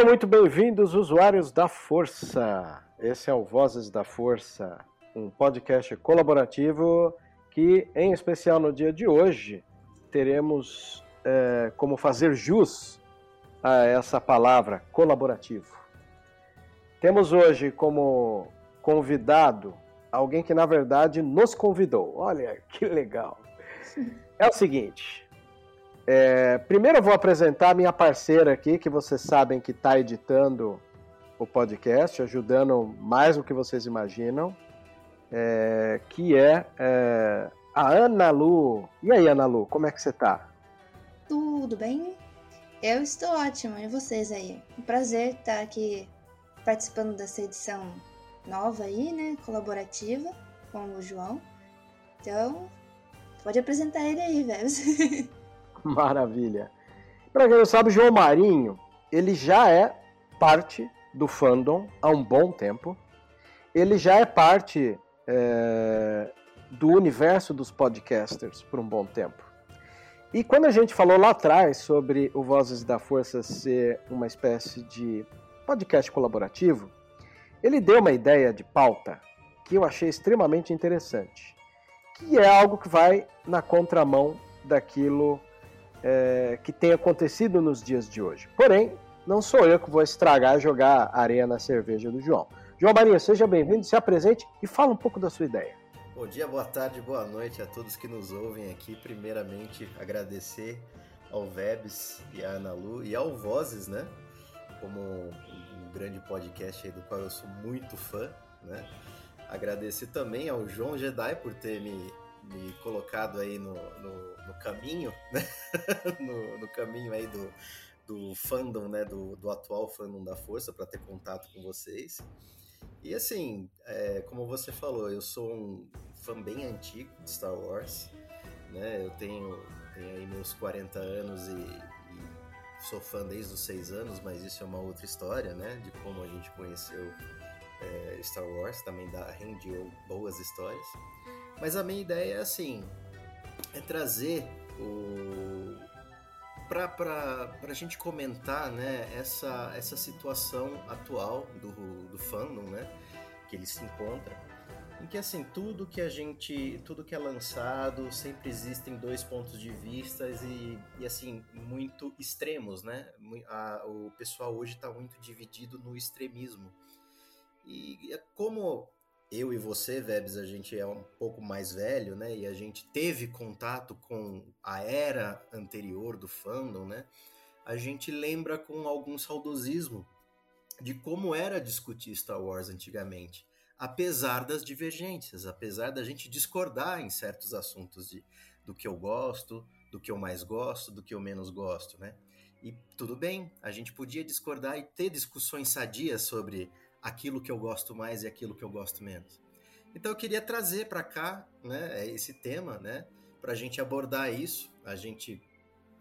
Sejam muito bem-vindos, usuários da Força. Esse é o Vozes da Força, um podcast colaborativo que, em especial no dia de hoje, teremos é, como fazer jus a essa palavra colaborativo. Temos hoje como convidado alguém que, na verdade, nos convidou. Olha que legal. É o seguinte, é, primeiro eu vou apresentar a minha parceira aqui, que vocês sabem que está editando o podcast, ajudando mais do que vocês imaginam, é, que é, é, a Ana Lu. E aí, Ana Lu, como é que você está? Tudo bem? Eu estou ótima, e vocês aí? Um prazer estar aqui participando dessa edição nova aí, né? Colaborativa com o João. Então, pode apresentar ele aí, velho. Maravilha. Para quem não sabe, João Marinho, ele já é parte do fandom há um bom tempo. Ele já é parte é, do universo dos podcasters por um bom tempo. E quando a gente falou lá atrás sobre o Vozes da Força ser uma espécie de podcast colaborativo, ele deu uma ideia de pauta que eu achei extremamente interessante, que é algo que vai na contramão daquilo é, que tem acontecido nos dias de hoje. Porém, não sou eu que vou estragar jogar areia na cerveja do João. João Marinho, seja bem-vindo, se apresente e fala um pouco da sua ideia. Bom dia, boa tarde, boa noite a todos que nos ouvem aqui. Primeiramente, agradecer ao Vebs e à Ana Lu e ao Vozes, né? Como um grande podcast aí do qual eu sou muito fã, né? Agradecer também ao João Jedi por ter me, me colocado aí no, no, no caminho, né? no, no, caminho aí do, do fandom, né? Do, do atual fandom da Força para ter contato com vocês. E assim, é, como você falou, eu sou um fã bem antigo de Star Wars, né? Eu tenho, tenho aí meus 40 anos e, e sou fã desde os 6 anos, mas isso é uma outra história, né? De como a gente conheceu é, Star Wars, também dá, rendeu boas histórias. Mas a minha ideia é assim, é trazer o para a gente comentar né, essa, essa situação atual do, do fandom, né, que ele se encontra, em que assim tudo que a gente, tudo que é lançado, sempre existem dois pontos de vista e, e assim muito extremos, né? A, o pessoal hoje está muito dividido no extremismo e é como eu e você, Vebs, a gente é um pouco mais velho, né? E a gente teve contato com a era anterior do fandom, né? A gente lembra com algum saudosismo de como era discutir Star Wars antigamente, apesar das divergências, apesar da gente discordar em certos assuntos de, do que eu gosto, do que eu mais gosto, do que eu menos gosto, né? E tudo bem, a gente podia discordar e ter discussões sadias sobre aquilo que eu gosto mais e aquilo que eu gosto menos. Então eu queria trazer para cá, né, esse tema, né, para a gente abordar isso, a gente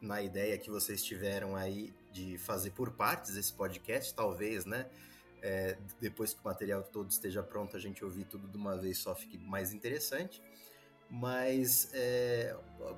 na ideia que vocês tiveram aí de fazer por partes esse podcast, talvez, né? É, depois que o material todo esteja pronto, a gente ouvir tudo de uma vez só fique mais interessante mas é,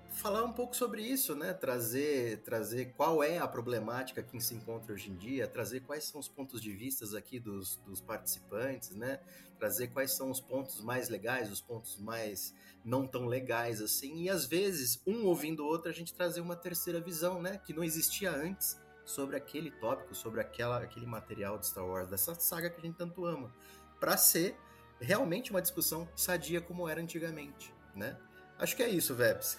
falar um pouco sobre isso, né? Trazer, trazer qual é a problemática que se encontra hoje em dia, trazer quais são os pontos de vista aqui dos, dos participantes, né? Trazer quais são os pontos mais legais, os pontos mais não tão legais assim, e às vezes um ouvindo o outro a gente trazer uma terceira visão, né? Que não existia antes sobre aquele tópico, sobre aquela, aquele material de Star Wars, dessa saga que a gente tanto ama, para ser realmente uma discussão sadia como era antigamente né? Acho que é isso, Vebs.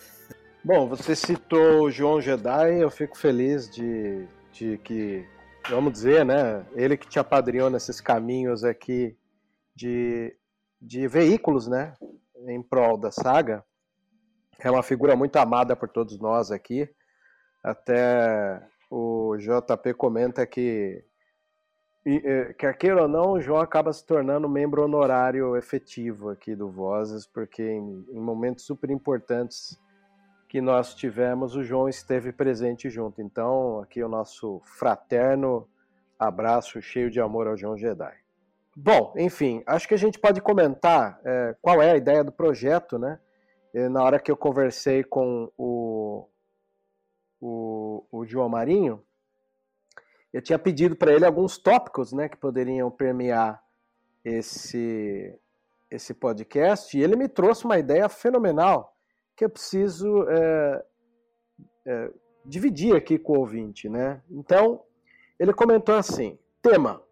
Bom, você citou o João Jedi, eu fico feliz de, de que, vamos dizer, né, ele que te apadrinhou nesses caminhos aqui de, de veículos, né, em prol da saga. É uma figura muito amada por todos nós aqui. Até o JP comenta que e, é, quer queira ou não, o João acaba se tornando membro honorário efetivo aqui do Vozes, porque em, em, momentos super importantes que nós tivemos, o João esteve presente junto. Então, aqui o nosso fraterno abraço cheio de amor ao João Jedi. Bom, enfim, acho que a gente pode comentar é, qual é a ideia do projeto, né? E na hora que eu conversei com o, o, o João Marinho, eu tinha pedido para ele alguns tópicos né, que poderiam permear esse, esse podcast, e ele me trouxe uma ideia fenomenal que eu preciso é, é, dividir aqui com o ouvinte. Né? Então, ele comentou assim: tema.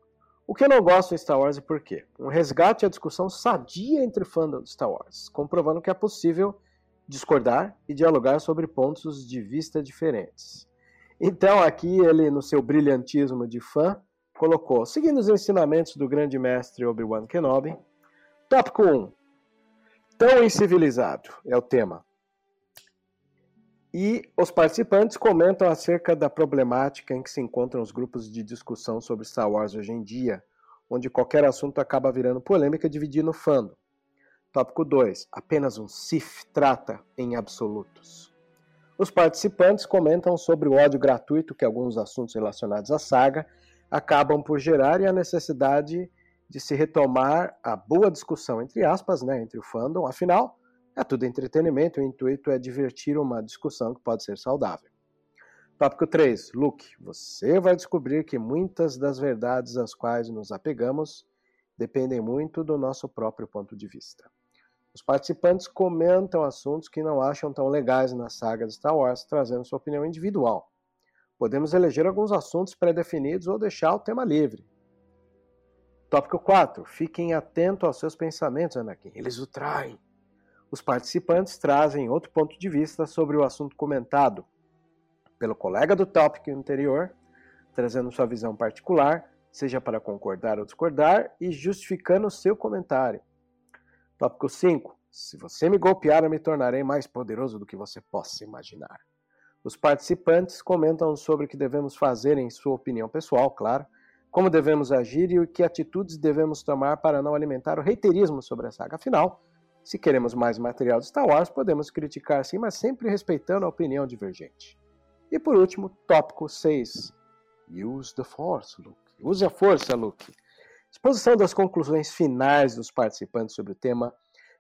O que eu não gosto em Star Wars e por quê? Um resgate à discussão sadia entre fãs de Star Wars, comprovando que é possível discordar e dialogar sobre pontos de vista diferentes. Então, aqui ele, no seu brilhantismo de fã, colocou: seguindo os ensinamentos do grande mestre Obi-Wan Kenobi. Tópico 1. Tão incivilizado é o tema. E os participantes comentam acerca da problemática em que se encontram os grupos de discussão sobre Star Wars hoje em dia, onde qualquer assunto acaba virando polêmica dividindo o fandom. Tópico 2. Apenas um Sith trata em absolutos. Os participantes comentam sobre o ódio gratuito que alguns assuntos relacionados à saga acabam por gerar e a necessidade de se retomar a boa discussão, entre aspas, né, entre o fandom. Afinal, é tudo entretenimento o intuito é divertir uma discussão que pode ser saudável. Tópico 3. Luke, você vai descobrir que muitas das verdades às quais nos apegamos dependem muito do nosso próprio ponto de vista. Os participantes comentam assuntos que não acham tão legais na saga de Star Wars, trazendo sua opinião individual. Podemos eleger alguns assuntos pré-definidos ou deixar o tema livre. Tópico 4. Fiquem atentos aos seus pensamentos, Anakin. Eles o traem. Os participantes trazem outro ponto de vista sobre o assunto comentado pelo colega do tópico anterior, trazendo sua visão particular, seja para concordar ou discordar, e justificando seu comentário. Tópico 5. Se você me golpear, eu me tornarei mais poderoso do que você possa imaginar. Os participantes comentam sobre o que devemos fazer em sua opinião pessoal, claro, como devemos agir e que atitudes devemos tomar para não alimentar o reiterismo sobre a saga. Afinal, se queremos mais material de Star Wars, podemos criticar sim, mas sempre respeitando a opinião divergente. E por último, tópico 6. Use the Force, Luke. Use a força, Luke. Exposição das conclusões finais dos participantes sobre o tema,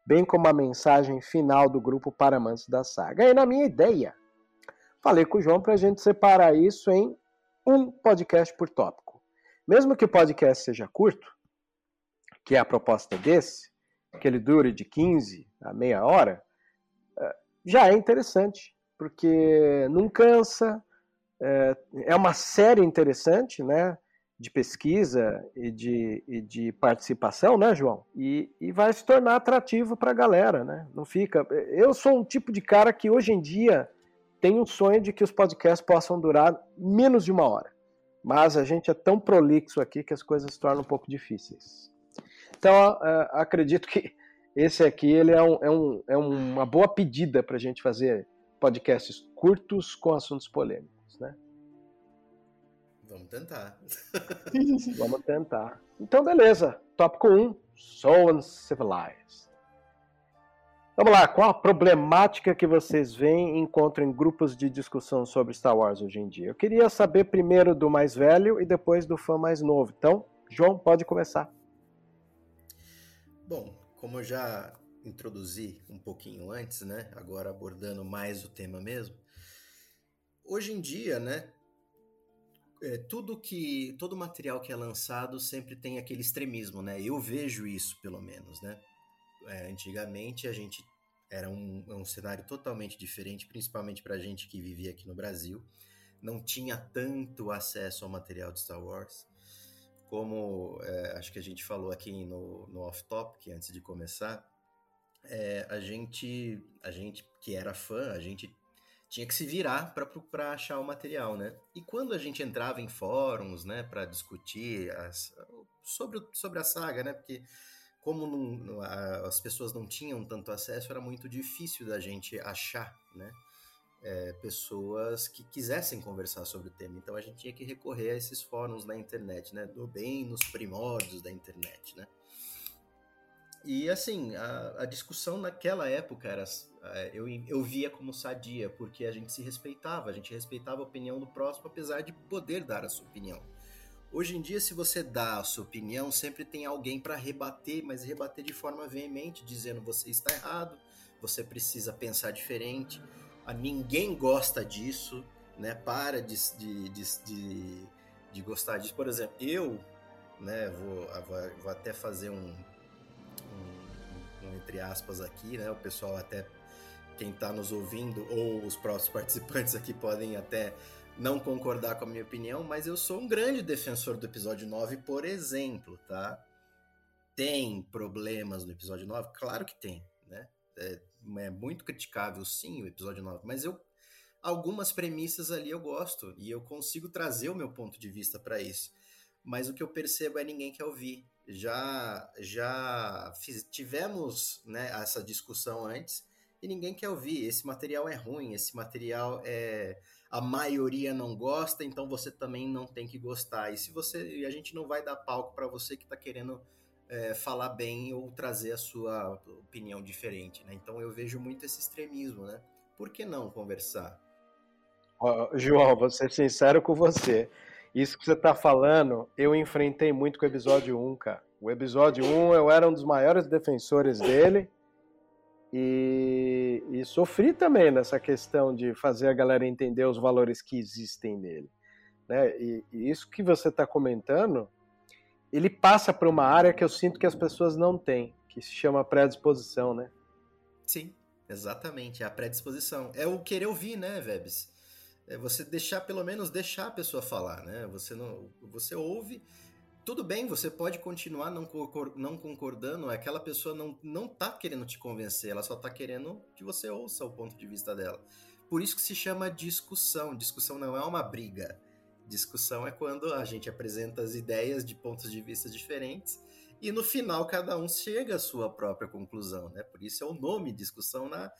bem como a mensagem final do grupo para amantes da saga. E na minha ideia, falei com o João para a gente separar isso em um podcast por tópico. Mesmo que o podcast seja curto, que é a proposta desse, que ele dure de 15 a meia hora, eh, já é interessante, porque não cansa, eh, é uma série interessante, né? De pesquisa e de, e de participação, né, João? E, e vai se tornar atrativo para a galera, né? Não fica. Eu sou um tipo de cara que hoje em dia tem um sonho de que os podcasts possam durar menos de uma hora. Mas a gente é tão prolixo aqui que as coisas se tornam um pouco difíceis. Então, acredito que esse aqui ele é, um, é, um, é uma boa pedida para a gente fazer podcasts curtos com assuntos polêmicos. Vamos tentar. Vamos tentar. Então, beleza. Tópico 1. So Uncivilized. Vamos lá, qual a problemática que vocês veem e encontram em grupos de discussão sobre Star Wars hoje em dia? Eu queria saber primeiro do mais velho e depois do fã mais novo. Então, João, pode começar. Bom, como eu já introduzi um pouquinho antes, né? Agora abordando mais o tema mesmo. Hoje em dia, né? É, tudo que todo material que é lançado sempre tem aquele extremismo, né? Eu vejo isso, pelo menos, né? É, antigamente a gente era um, um cenário totalmente diferente, principalmente para a gente que vivia aqui no Brasil. Não tinha tanto acesso ao material de Star Wars como é, acho que a gente falou aqui no, no off-topic antes de começar, é, a gente, a gente que era fã, a gente tinha que se virar para achar o material, né? E quando a gente entrava em fóruns, né, para discutir as, sobre, sobre a saga, né? Porque como não, as pessoas não tinham tanto acesso, era muito difícil da gente achar, né? é, pessoas que quisessem conversar sobre o tema. Então a gente tinha que recorrer a esses fóruns na internet, né? Do bem nos primórdios da internet, né? E assim, a, a discussão naquela época era. É, eu, eu via como sadia, porque a gente se respeitava, a gente respeitava a opinião do próximo, apesar de poder dar a sua opinião. Hoje em dia, se você dá a sua opinião, sempre tem alguém para rebater, mas rebater de forma veemente, dizendo você está errado, você precisa pensar diferente ninguém gosta disso, né? Para de, de, de, de, gostar disso. Por exemplo, eu, né, vou, vou até fazer um, entre aspas aqui, né? O pessoal até quem está nos ouvindo ou os próprios participantes aqui podem até não concordar com a minha opinião, mas eu sou um grande defensor do episódio 9, por exemplo, tá? Tem problemas no episódio 9? Claro que tem, né? É, é muito criticável, sim, o episódio 9, mas eu algumas premissas ali eu gosto e eu consigo trazer o meu ponto de vista para isso. Mas o que eu percebo é ninguém quer ouvir. Já já fiz, tivemos né, essa discussão antes e ninguém quer ouvir. Esse material é ruim, esse material é a maioria não gosta, então você também não tem que gostar. E se você e a gente não vai dar palco para você que está querendo é, falar bem ou trazer a sua opinião diferente, né? Então eu vejo muito esse extremismo, né? Por que não conversar? João, vou ser sincero com você. Isso que você está falando, eu enfrentei muito com o episódio 1, cara. O episódio 1, eu era um dos maiores defensores dele. E, e, sofri também nessa questão de fazer a galera entender os valores que existem nele. Né? E, e isso que você está comentando ele passa por uma área que eu sinto que as pessoas não têm, que se chama predisposição, né? Sim, exatamente, é a predisposição. É o querer ouvir, né, Vebs? É você deixar, pelo menos deixar a pessoa falar, né? Você não, você ouve, tudo bem, você pode continuar não, não concordando, aquela pessoa não, não tá querendo te convencer, ela só tá querendo que você ouça o ponto de vista dela. Por isso que se chama discussão. Discussão não é uma briga Discussão é quando a gente apresenta as ideias de pontos de vista diferentes e no final cada um chega à sua própria conclusão, né? Por isso é o nome discussão na,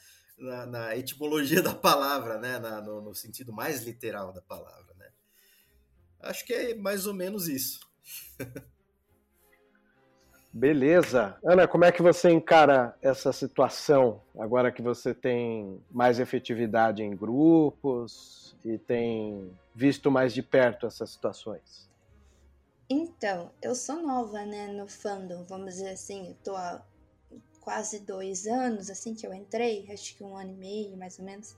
na, na etimologia da palavra, né? Na, no, no, sentido mais literal da palavra, né? Acho que é mais ou menos isso. Beleza. Ana, como é que você encara essa situação agora que você tem mais efetividade em grupos e tem visto mais de perto essas situações? Então, eu sou nova, né, no fandom, vamos dizer assim, eu tô há quase dois anos, assim que eu entrei, acho que um ano e meio, mais ou menos.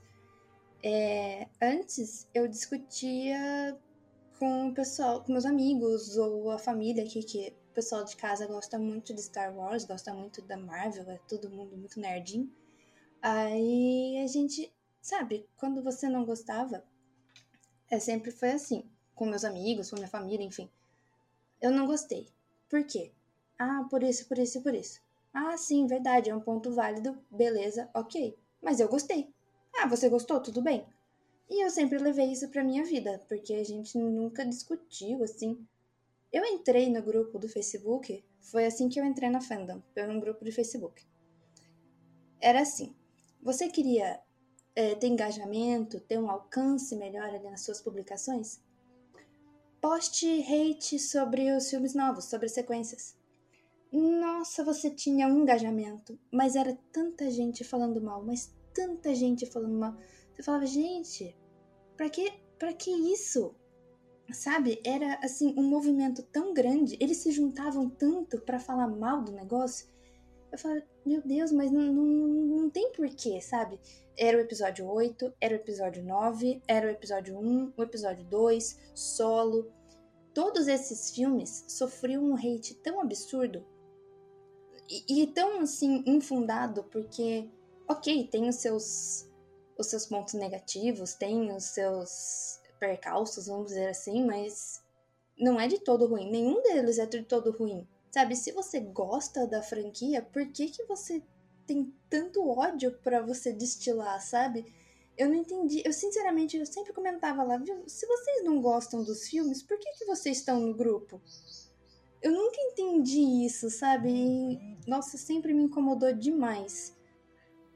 É, antes, eu discutia com o pessoal, com meus amigos ou a família aqui, que o pessoal de casa gosta muito de Star Wars, gosta muito da Marvel, é todo mundo muito nerdinho. Aí a gente, sabe, quando você não gostava, é, sempre foi assim, com meus amigos, com minha família, enfim. Eu não gostei. Por quê? Ah, por isso, por isso por isso. Ah, sim, verdade, é um ponto válido, beleza, ok. Mas eu gostei. Ah, você gostou? Tudo bem. E eu sempre levei isso pra minha vida, porque a gente nunca discutiu assim. Eu entrei no grupo do Facebook, foi assim que eu entrei na fandom, por um grupo de Facebook. Era assim: você queria é, ter engajamento, ter um alcance melhor ali nas suas publicações, poste hate sobre os filmes novos, sobre as sequências. Nossa, você tinha um engajamento, mas era tanta gente falando mal, mas tanta gente falando mal. Você falava, gente, pra que, pra que isso? Sabe? Era assim, um movimento tão grande, eles se juntavam tanto para falar mal do negócio. Eu falava, meu Deus, mas não, não, não tem porquê, sabe? Era o episódio 8, era o episódio 9, era o episódio 1, o episódio 2, solo. Todos esses filmes sofriam um hate tão absurdo e, e tão assim infundado, porque, ok, tem os seus, os seus pontos negativos, tem os seus percalços, vamos dizer assim, mas não é de todo ruim. Nenhum deles é de todo ruim. Sabe, se você gosta da franquia, por que, que você tem tanto ódio para você destilar, sabe? Eu não entendi. Eu, sinceramente, eu sempre comentava lá, viu? Se vocês não gostam dos filmes, por que, que vocês estão no grupo? Eu nunca entendi isso, sabe? E, nossa, sempre me incomodou demais.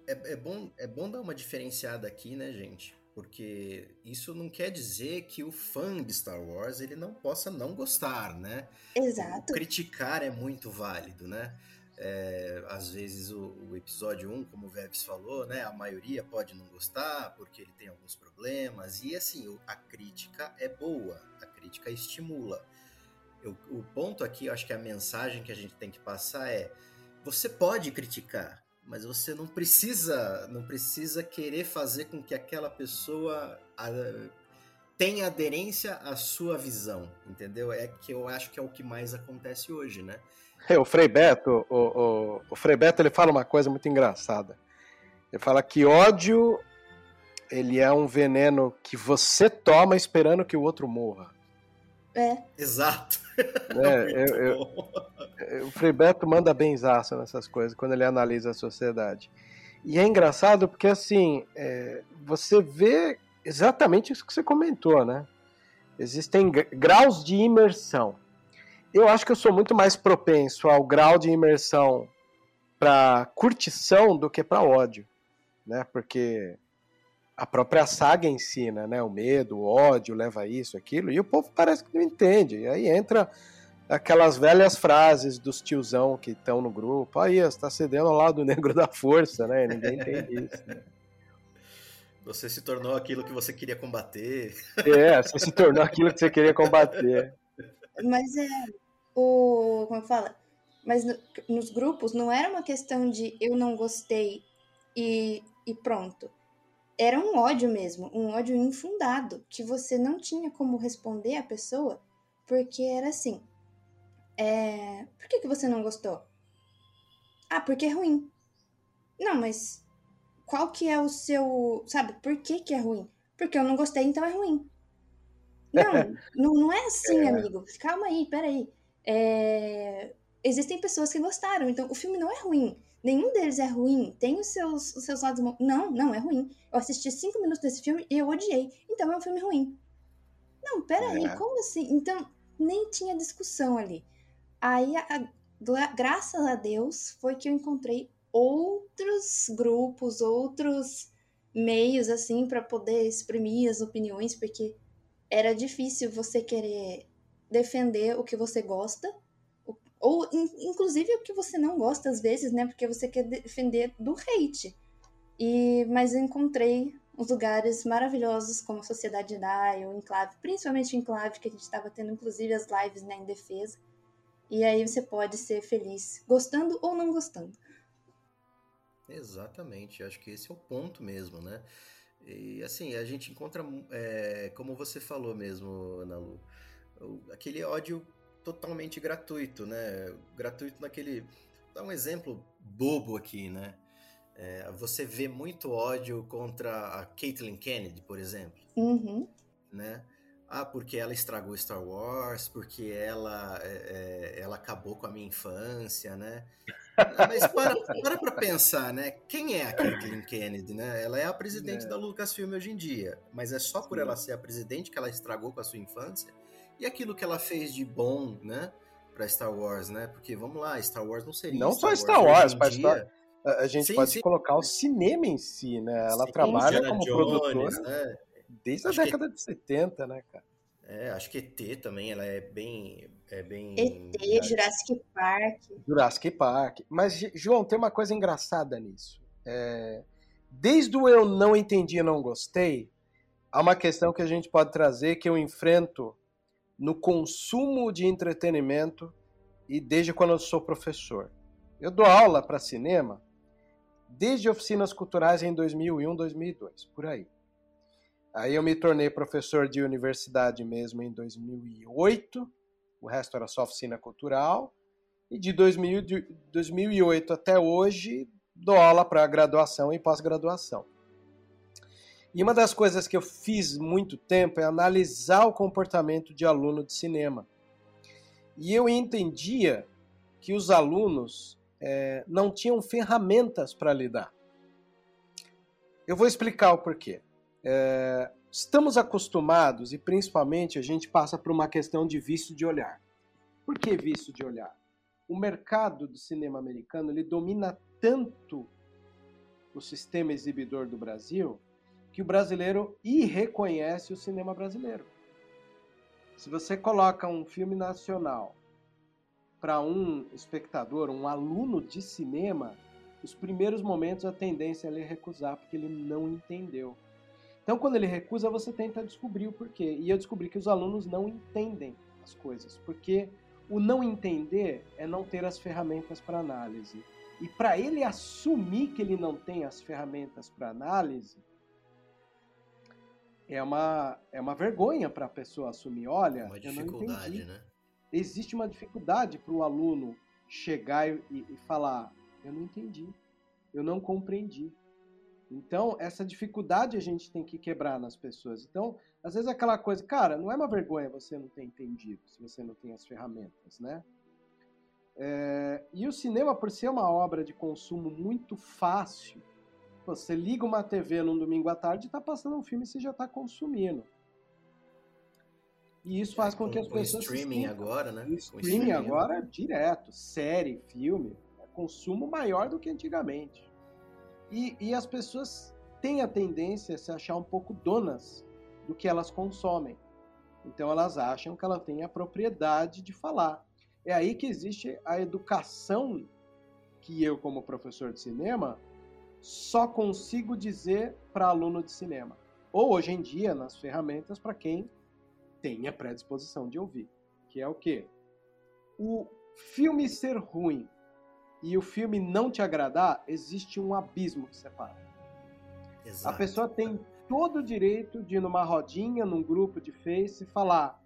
É, é, bom, é bom dar uma diferenciada aqui, né, gente? Porque isso não quer dizer que o fã de Star Wars ele não possa não gostar, né? Exato. O criticar é muito válido, né? É, às vezes o, o, episódio 1, como o Vebs falou, né? A maioria pode não gostar porque ele tem alguns problemas. E assim, a crítica é boa, a crítica estimula. Eu, o ponto aqui, eu acho que a mensagem que a gente tem que passar é: você pode criticar, mas você não precisa, não precisa querer fazer com que aquela pessoa a, tenha aderência à sua visão, entendeu? É que eu acho que é o que mais acontece hoje, né? É, o Frei Beto, o, o, o Frei Beto, ele fala uma coisa muito engraçada. Ele fala que ódio ele é um veneno que você toma esperando que o outro morra. É. Exato. É, eu, eu, o Frei Beto manda benzaço nessas coisas quando ele analisa a sociedade. E é engraçado porque, assim, é, você vê exatamente isso que você comentou, né? Existem graus de imersão. Eu acho que eu sou muito mais propenso ao grau de imersão para curtição do que para ódio, né? Porque a própria saga ensina, né? O medo, o ódio leva a isso, aquilo, e o povo parece que não entende. E aí entra aquelas velhas frases dos tiozão que estão no grupo. Aí, você está cedendo ao lado negro da força, né? Ninguém entende isso. Né? Você se tornou aquilo que você queria combater. É, você se tornou aquilo que você queria combater. Mas é. O. Como fala? Mas no, nos grupos não era uma questão de eu não gostei e, e pronto era um ódio mesmo, um ódio infundado, que você não tinha como responder a pessoa, porque era assim. É, por que, que você não gostou? Ah, porque é ruim. Não, mas qual que é o seu. Sabe, por que, que é ruim? Porque eu não gostei, então é ruim. Não, não, não é assim, é. amigo. Calma aí, peraí. É, existem pessoas que gostaram, então o filme não é ruim. Nenhum deles é ruim, tem os seus, os seus lados. Não, não é ruim. Eu assisti cinco minutos desse filme e eu odiei. Então é um filme ruim. Não, peraí, é. como assim? Então, nem tinha discussão ali. Aí, a, a, graças a Deus, foi que eu encontrei outros grupos, outros meios, assim, para poder exprimir as opiniões, porque era difícil você querer defender o que você gosta ou, inclusive, o que você não gosta às vezes, né? Porque você quer defender do hate. E, mas eu encontrei uns lugares maravilhosos como a Sociedade DAI, o Enclave, principalmente o Enclave, que a gente estava tendo inclusive as lives né, em defesa. E aí você pode ser feliz, gostando ou não gostando. Exatamente, acho que esse é o ponto mesmo, né? E assim, a gente encontra, é, como você falou mesmo, Ana Lu, aquele ódio totalmente gratuito, né? Gratuito naquele. Dá um exemplo bobo aqui, né? É, você vê muito ódio contra a Caitlyn Kennedy, por exemplo. Uhum. Né? Ah, porque ela estragou Star Wars, porque ela, é, é ela acabou com a minha infância, né? Mas para, para pra pensar, né? Quem é a Caitlyn Kennedy, né? Ela é a presidente é. da Lucasfilm hoje em dia. Mas é só por Sim. ela ser a presidente que ela estragou com a sua infância? E aquilo que ela fez de bom, né, para Star Wars, né? Porque vamos lá, Star Wars não seria não Star só Star Wars, Wars dia... a gente sim, pode sim. colocar o cinema em si, né? Ela sim, trabalha como Jones, produtora né? desde a acho década que... de 70, né, cara? É, acho que ET também, ela é bem É bem. ET, Jurassic Park. Jurassic Park. Mas, João, tem uma coisa engraçada nisso. É, desde o eu não entendi e não gostei, há uma questão que a gente pode trazer que eu enfrento no consumo de entretenimento e desde quando eu sou professor. Eu dou aula para cinema desde oficinas culturais em 2001, 2002, por aí. Aí eu me tornei professor de universidade mesmo em 2008, o resto era só oficina cultural. E de, 2000, de 2008 até hoje, dou aula para graduação e pós-graduação. E uma das coisas que eu fiz muito tempo é analisar o comportamento de aluno de cinema. E eu entendia que os alunos é, não tinham ferramentas para lidar. Eu vou explicar o porquê. É, estamos acostumados, e principalmente a gente passa por uma questão de vício de olhar. Por que vício de olhar? O mercado do cinema americano ele domina tanto o sistema exibidor do Brasil que o brasileiro irreconhece o cinema brasileiro. Se você coloca um filme nacional para um espectador, um aluno de cinema, os primeiros momentos a tendência é ele recusar porque ele não entendeu. Então, quando ele recusa, você tenta descobrir o porquê. E eu descobri que os alunos não entendem as coisas, porque o não entender é não ter as ferramentas para análise. E para ele assumir que ele não tem as ferramentas para análise, é uma, é uma vergonha para a pessoa assumir. Olha, Uma eu não entendi. né? Existe uma dificuldade para o aluno chegar e, e falar: eu não entendi, eu não compreendi. Então, essa dificuldade a gente tem que quebrar nas pessoas. Então, às vezes aquela coisa, cara, não é uma vergonha você não ter entendido, se você não tem as ferramentas, né? É, e o cinema, por ser uma obra de consumo muito fácil, você liga uma TV num domingo à tarde e está passando um filme e você já está consumindo. E isso faz com, que as com pessoas. streaming agora, né? o Com streaming agora é direto, série, filme, é consumo maior do que antigamente. E, e as pessoas têm a tendência a se achar um pouco donas do que elas consomem. Então elas acham que ela tem a propriedade de falar. É aí que existe a educação que eu, como professor de cinema, só consigo dizer para aluno de cinema. Ou hoje em dia, nas ferramentas, para quem tem a predisposição de ouvir. Que é o quê? O filme ser ruim e o filme não te agradar, existe um abismo que separa. Exato. A pessoa tem todo o direito de ir numa rodinha, num grupo de Face e falar: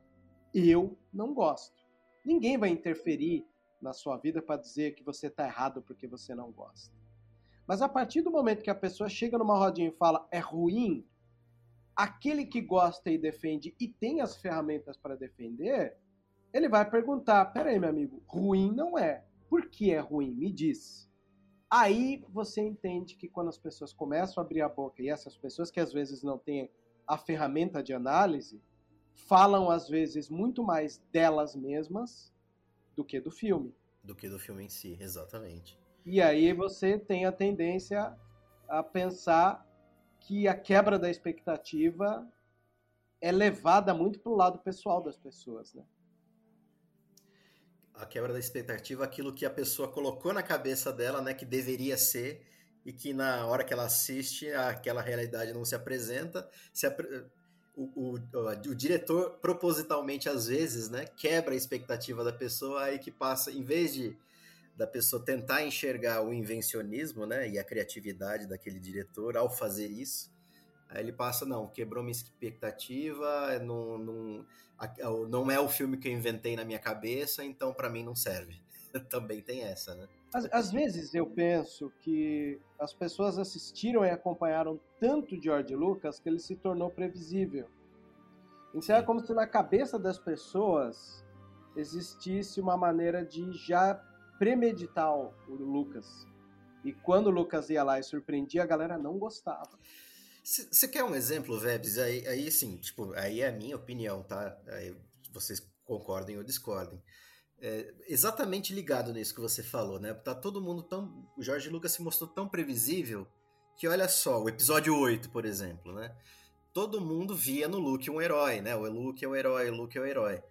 eu não gosto. Ninguém vai interferir na sua vida para dizer que você está errado porque você não gosta. Mas a partir do momento que a pessoa chega numa rodinha e fala é ruim, aquele que gosta e defende e tem as ferramentas para defender, ele vai perguntar: peraí, meu amigo, ruim não é. Por que é ruim? Me diz. Aí você entende que quando as pessoas começam a abrir a boca, e essas pessoas que às vezes não têm a ferramenta de análise, falam às vezes muito mais delas mesmas do que do filme. Do que do filme em si, exatamente. E aí você tem a tendência a pensar que a quebra da expectativa é levada muito para o lado pessoal das pessoas, né? A quebra da expectativa, aquilo que a pessoa colocou na cabeça dela, né, que deveria ser, e que na hora que ela assiste, aquela realidade não se apresenta. Se o, o, o diretor, propositalmente, às vezes, né, quebra a expectativa da pessoa, aí que passa, em vez de da pessoa tentar enxergar o invencionismo, né, e a criatividade daquele diretor ao fazer isso, aí ele passa, não, quebrou minha expectativa, não, não, não é o filme que eu inventei na minha cabeça, então pra mim não serve. Também tem essa, né? Às, às vezes eu penso que as pessoas assistiram e acompanharam tanto George Lucas que ele se tornou previsível. Então é como se na cabeça das pessoas existisse uma maneira de já premeditar o Lucas. E quando o Lucas ia lá e surpreendia, a galera não gostava. Você quer um exemplo, Vebs? Aí, aí sim, tipo, aí é a minha opinião, tá? Aí vocês concordem ou discordem. É, exatamente ligado nisso que você falou, né? Tá todo mundo tão. O Jorge Lucas se mostrou tão previsível que, olha só, o episódio 8, por exemplo, né? Todo mundo via no Luke um herói, né? O Luke é o herói, o Luke é o herói.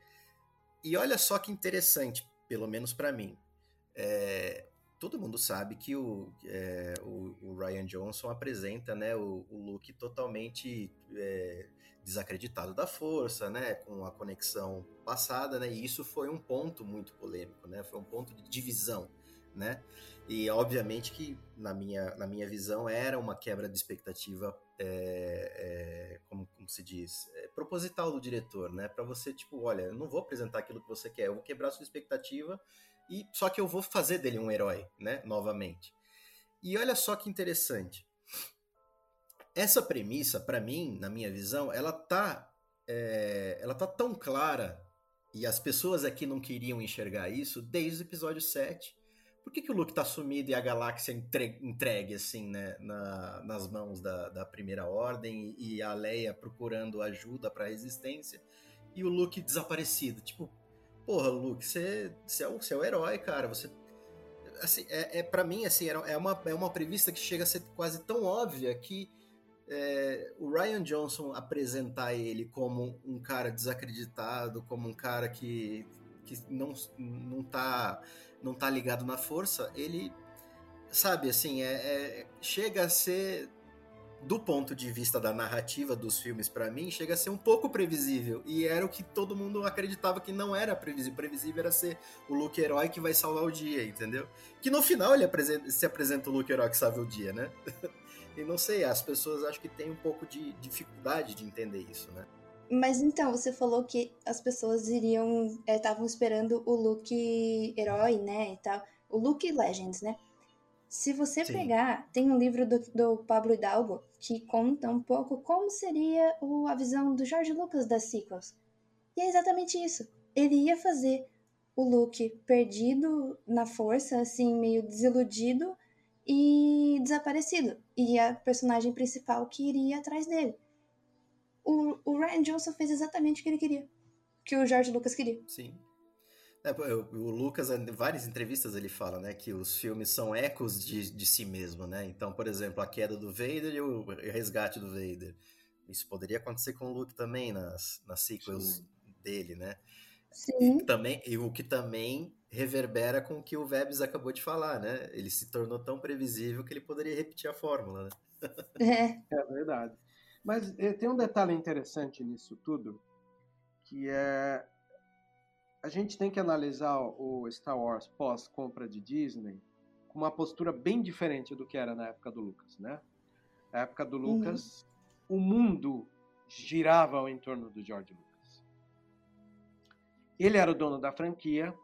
E olha só que interessante, pelo menos para mim. É, todo mundo sabe que o, é, o, o, Ryan Johnson apresenta né, o, o Luke totalmente é, desacreditado da força, né, com a conexão passada, né, e isso foi um ponto muito polêmico, né, foi um ponto de divisão, né, e obviamente que na minha, na minha visão era uma quebra de expectativa, é, é, como, como, se diz, é, proposital do diretor, né, para você tipo, olha, eu não vou apresentar aquilo que você quer, eu vou quebrar sua expectativa e só que eu vou fazer dele um herói, né, novamente. E olha só que interessante essa premissa, para mim, na minha visão, ela tá, é, ela tá tão clara e as pessoas aqui não queriam enxergar isso desde o episódio 7. Por que, que o Luke tá sumido e a galáxia entregue, entregue assim, né, na, nas mãos da, da Primeira Ordem e a Leia procurando ajuda pra Resistência e o Luke desaparecido? Tipo, porra, Luke, você, você, é, o, você é o herói, cara. Você assim, é, é para mim assim é uma, é uma prevista que chega a ser quase tão óbvia que é, o Ryan Johnson apresentar ele como um cara desacreditado, como um cara que, que não, não, tá, não tá ligado na força, ele, sabe, assim, é, é chega a ser, do ponto de vista da narrativa dos filmes, para mim, chega a ser um pouco previsível. E era o que todo mundo acreditava que não era previsível. Previsível era ser o Luke herói que vai salvar o dia, entendeu? Que no final ele apresenta, se apresenta o Luke herói que salva o dia, né? E não sei, as pessoas acho que têm um pouco de dificuldade de entender isso, né? Mas então, você falou que as pessoas iriam. estavam é, esperando o look herói, né? E tal. O look Legends, né? Se você Sim. pegar, tem um livro do, do Pablo Hidalgo que conta um pouco como seria o, a visão do George Lucas das sequels. E é exatamente isso. Ele ia fazer o Luke perdido na força, assim, meio desiludido, e desaparecido. E a personagem principal que iria atrás dele. O, o Ryan Johnson fez exatamente o que ele queria. Que o George Lucas queria. Sim. É, o Lucas, em várias entrevistas, ele fala né, que os filmes são ecos de, de si mesmo. Né? Então, por exemplo, a queda do Vader e o resgate do Vader. Isso poderia acontecer com o Luke também nas, nas sequels Sim. dele, né? Sim. E, também, e o que também reverbera com o que o Vebs acabou de falar, né? Ele se tornou tão previsível que ele poderia repetir a fórmula, né? É. É verdade. Mas eh, tem um detalhe interessante nisso tudo, que é a gente tem que analisar o Star Wars pós compra de Disney com uma postura bem diferente do que era na época do Lucas, né? Na época do. Lucas, uhum. o mundo girava ao entorno do George Lucas. Ele era o dono da franquia,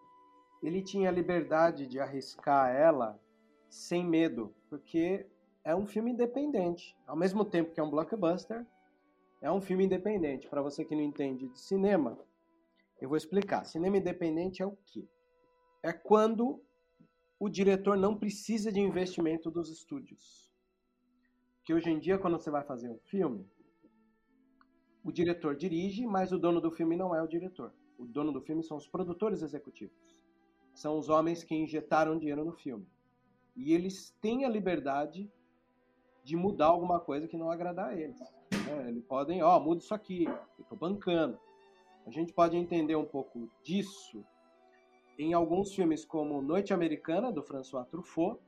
ele tinha a liberdade de arriscar ela sem medo, porque é um filme independente. Ao mesmo tempo que é um blockbuster, é um filme independente. Para você que não entende de cinema, eu vou explicar. Cinema independente é o quê? É quando o diretor não precisa de investimento dos estúdios. Que hoje em dia, quando você vai fazer um filme, o diretor dirige, mas o dono do filme não é o diretor. O dono do filme são os produtores executivos são os homens que injetaram dinheiro no filme. E eles têm a liberdade de mudar alguma coisa que não agradar a eles. Né? Eles podem, ó, oh, muda isso aqui, eu estou bancando. A gente pode entender um pouco disso em alguns filmes como Noite Americana, do François Truffaut.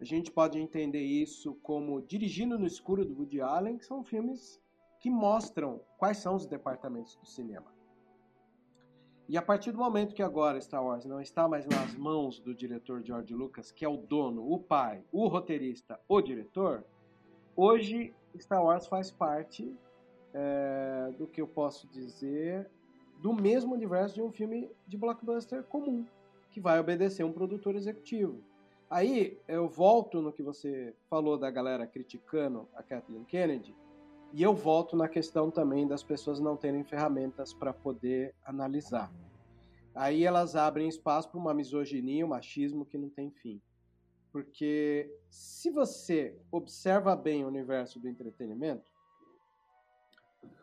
A gente pode entender isso como Dirigindo no Escuro, do Woody Allen, que são filmes que mostram quais são os departamentos do cinema. E a partir do momento que agora Star Wars não está mais nas mãos do diretor George Lucas, que é o dono, o pai, o roteirista, o diretor, hoje Star Wars faz parte é, do que eu posso dizer do mesmo universo de um filme de blockbuster comum, que vai obedecer um produtor executivo. Aí eu volto no que você falou da galera criticando a Kathleen Kennedy, e eu volto na questão também das pessoas não terem ferramentas para poder analisar. Aí elas abrem espaço para uma misoginia, um machismo que não tem fim. Porque se você observa bem o universo do entretenimento,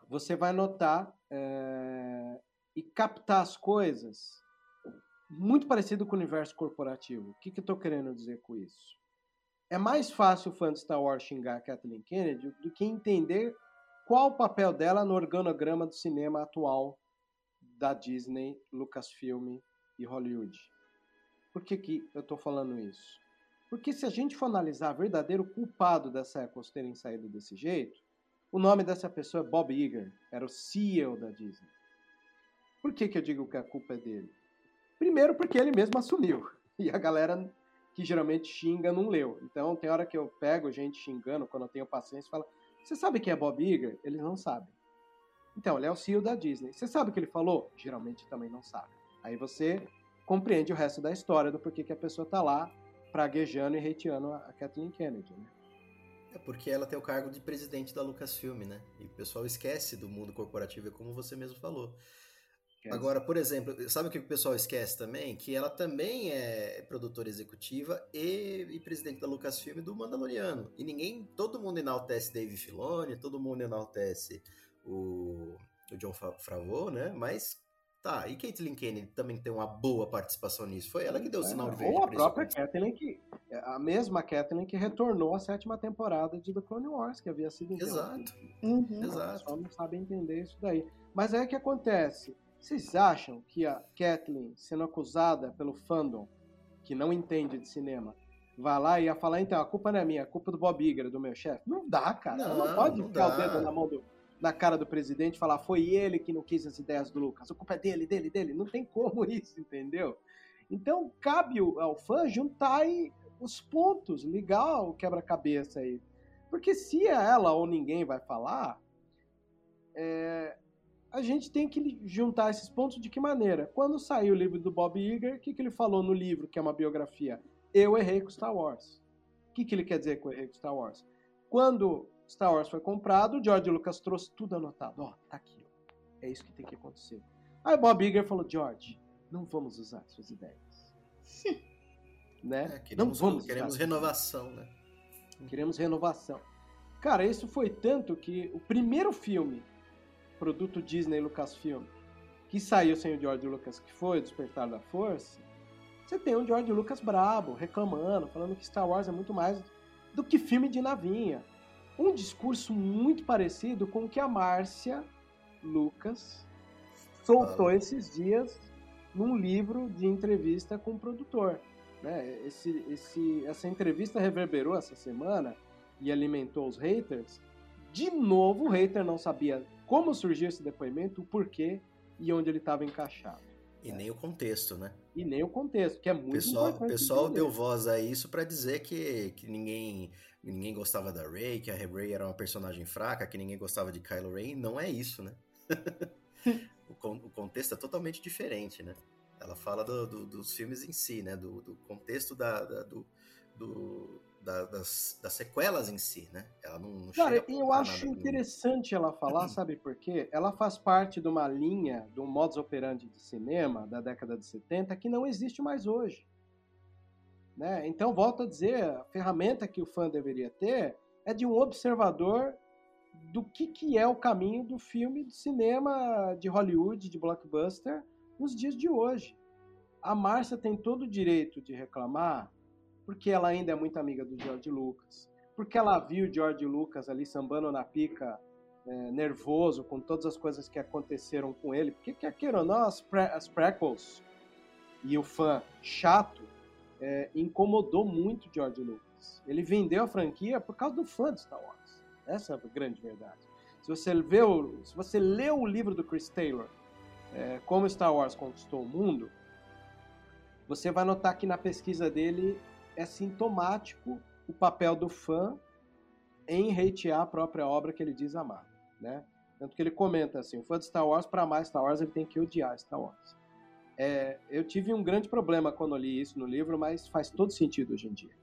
você vai notar é, e captar as coisas muito parecido com o universo corporativo. O que, que eu estou querendo dizer com isso? É mais fácil o fã de Star Wars xingar a Kathleen Kennedy do que entender qual o papel dela no organograma do cinema atual da Disney, Lucasfilm e Hollywood. Por que, que eu estou falando isso? Porque se a gente for analisar o verdadeiro culpado das sequels terem saído desse jeito, o nome dessa pessoa é Bob Iger, era o CEO da Disney. Por que, que eu digo que a culpa é dele? Primeiro porque ele mesmo assumiu. E a galera que geralmente xinga não leu. Então tem hora que eu pego gente xingando, quando eu tenho paciência, falo, você sabe quem é Bob Iger? Eles não sabem. Então, ele é o CEO da Disney. Você sabe o que ele falou? Geralmente também não sabe. Aí você compreende o resto da história do porquê que a pessoa tá lá praguejando e hateando a Kathleen Kennedy, né? É porque ela tem o cargo de presidente da Lucasfilm, né? E o pessoal esquece do mundo corporativo, é como você mesmo falou. Agora, por exemplo, sabe o que o pessoal esquece também? Que ela também é produtora executiva e, e, presidente da Lucasfilm do Mandaloriano. E ninguém, todo mundo enaltece Dave Filoni, todo mundo enaltece o, o John Favreau, né? Mas tá, e Caitlyn Kennedy também tem uma boa participação nisso. Foi ela que deu o sinal de verde. Ou a própria Kathleen que a mesma Kathleen que retornou à sétima temporada de The Clone Wars, que havia sido Exato. Uhum. Exato. Só não sabe entender isso daí. Mas é que acontece. Vocês acham que a Kathleen, sendo acusada pelo fandom, que não entende de cinema, vai lá e ia falar, então, a culpa não é minha, a culpa é do Bob Iger, do meu chefe? Não dá, cara. Não, não pode não ficar dá. o dedo na mão do, na cara do presidente e falar, foi ele que não quis as ideias do Lucas, a culpa é dele, dele, dele. Não tem como isso, entendeu? Então, cabe ao fã juntar aí os pontos, ligar o quebra-cabeça aí. Porque se ela ou ninguém vai falar, é, a gente tem que juntar esses pontos de que maneira? Quando saiu o livro do Bob Iger, o que, que ele falou no livro, que é uma biografia? Eu errei com Star Wars. O que, que ele quer dizer com errei com Star Wars? Quando Star Wars foi comprado, George Lucas trouxe tudo anotado. Ó, tá aqui. Ó. É isso que tem que acontecer. Aí Bob Iger falou, George, não vamos usar suas ideias. né? É, queremos, não vamos queremos renovação, né? Queremos renovação. Cara, isso foi tanto que o primeiro filme produto Disney Lucasfilm, que saiu sem o George Lucas, que foi Despertar da Força, você tem um George Lucas brabo, reclamando, falando que Star Wars é muito mais do que filme de navinha. Um discurso muito parecido com o que a Márcia Lucas soltou ah. esses dias num livro de entrevista com o produtor. Né? Esse, esse, essa entrevista reverberou essa semana e alimentou os haters. De novo, o hater não sabia como surgiu esse depoimento, o porquê e onde ele estava encaixado. E nem o contexto, né? E nem o contexto, que é muito pessoal, importante. O pessoal deu voz a isso para dizer que, que ninguém, ninguém gostava da Rey, que a Rey era uma personagem fraca, que ninguém gostava de Kylo Ren. Não é isso, né? o, o, contexto é totalmente diferente, né? Ela fala do, do, dos filmes em si, né? Do, do contexto da, da do, do da, das, das, sequelas em si, né? Ela não, não Cara, eu acho interessante ela falar, sabe por quê? Ela faz parte de uma linha, de um modus operandi de cinema da década de 70 que não existe mais hoje. Né? Então, volto a dizer, a ferramenta que o fã deveria ter é de um observador do que, que é o caminho do filme de cinema de Hollywood, de blockbuster, nos dias de hoje. A Márcia tem todo o direito de reclamar porque ela ainda é muito amiga do George Lucas, porque ela viu o George Lucas ali sambando na pica, é, nervoso com todas as coisas que aconteceram com ele, porque quer queira ou não, as, pre as prequels e o fã chato é, incomodou muito George Lucas. Ele vendeu a franquia por causa do fã de Star Wars. Essa é a grande verdade. Se você, vê o, se você lê o livro do Chris Taylor, é, Como Star Wars Conquistou o Mundo, você vai notar que na pesquisa dele é sintomático o papel do fã em hatear a própria obra que ele diz amar, né? Tanto que ele comenta assim, o fã de Star Wars, para amar Star Wars, ele tem que odiar Star Wars. É, eu tive um grande problema quando li isso no livro, mas faz todo sentido hoje em dia.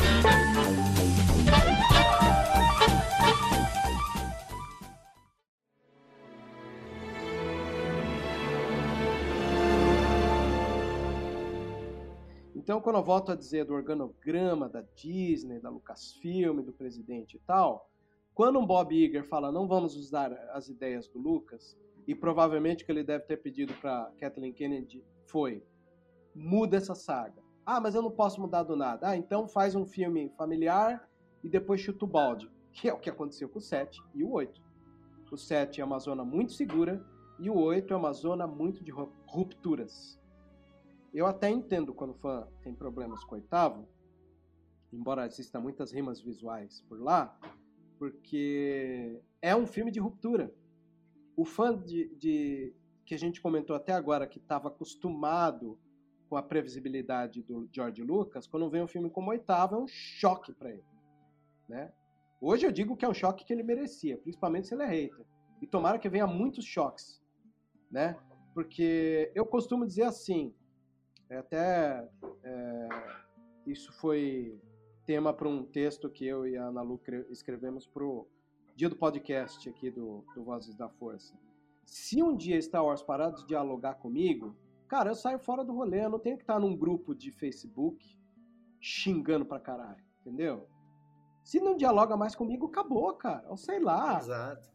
Então, quando eu volto a dizer do organograma da Disney, da Lucasfilm, do presidente e tal, quando um Bob Iger fala não vamos usar as ideias do Lucas, e provavelmente que ele deve ter pedido para Kathleen Kennedy foi muda essa saga. Ah, mas eu não posso mudar do nada. Ah, então faz um filme familiar e depois chuta o balde, que é o que aconteceu com o 7 e o 8. O 7 é uma zona muito segura e o 8 é uma zona muito de rupturas. Eu até entendo quando o fã tem problemas com oitavo, embora exista muitas rimas visuais por lá, porque é um filme de ruptura. O fã de, de que a gente comentou até agora, que estava acostumado com a previsibilidade do George Lucas, quando vem um filme como oitavo, é um choque para ele. Né? Hoje eu digo que é um choque que ele merecia, principalmente se ele é hater. E tomara que venha muitos choques, né? Porque eu costumo dizer assim, até é, isso foi tema para um texto que eu e a Ana Lu escrevemos para o dia do podcast aqui do, do Vozes da Força. Se um dia Star Wars parar de dialogar comigo, cara, eu saio fora do rolê, eu não tenho que estar num grupo de Facebook xingando pra caralho, entendeu? Se não dialoga mais comigo, acabou, cara. Ou sei lá. Exato.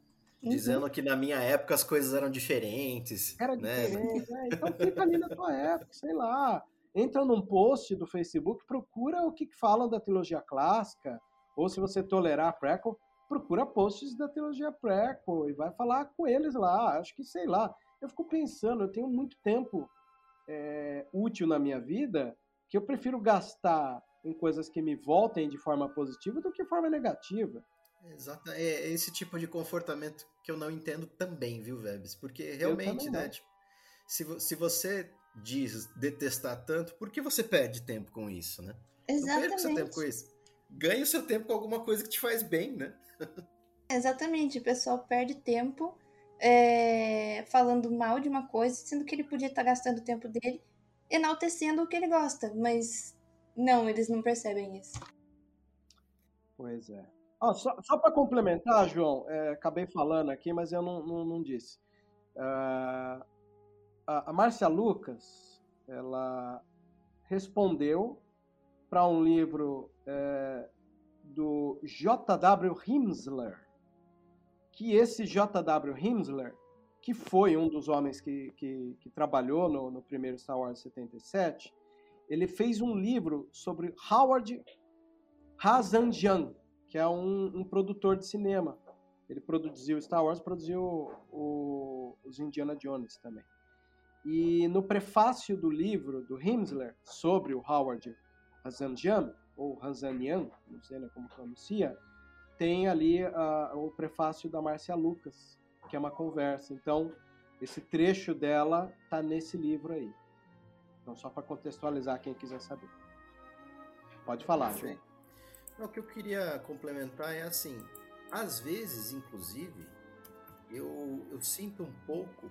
Uhum. Dizendo que na minha época as coisas eram diferentes. Era né? diferente, é, então fica ali na tua época, sei lá. Entra num post do Facebook, procura o que falam da trilogia clássica, ou se você tolerar a prequel, procura posts da trilogia prequel e vai falar com eles lá. Acho que, sei lá. Eu fico pensando, eu tenho muito tempo é, útil na minha vida que eu prefiro gastar em coisas que me voltem de forma positiva do que de forma negativa. Exato, é esse tipo de comportamento que eu não entendo também, viu, Vebs? Porque realmente, né? Tipo, se, se você diz detestar tanto, por que você perde tempo com isso, né? Exatamente. Não perde seu tempo com isso. Ganhe o seu tempo com alguma coisa que te faz bem, né? Exatamente, o pessoal perde tempo é, falando mal de uma coisa, sendo que ele podia estar gastando o tempo dele enaltecendo o que ele gosta, mas não, eles não percebem isso. Pois é. Ah, só só para complementar, João, é, acabei falando aqui, mas eu não, não, não disse. Uh, a, Márcia Lucas, ela respondeu para um livro é, do J.W. Himsler, que esse J.W. Himsler, que foi um dos homens que, que, que trabalhou no, no, primeiro Star Wars 77, ele fez um livro sobre Howard Hazanjian, que é um, um, produtor de cinema. Ele produziu Star Wars, produziu o, os Indiana Jones também. E no prefácio do livro do Himsler sobre o Howard Hazanjian, ou Hazanian, não sei né, como pronuncia, tem ali uh, o prefácio da Márcia Lucas, que é uma conversa. Então, esse trecho dela tá nesse livro aí. Então, só para contextualizar quem quiser saber. Pode falar, João. O que eu queria complementar é assim, às vezes, inclusive, eu, eu sinto um pouco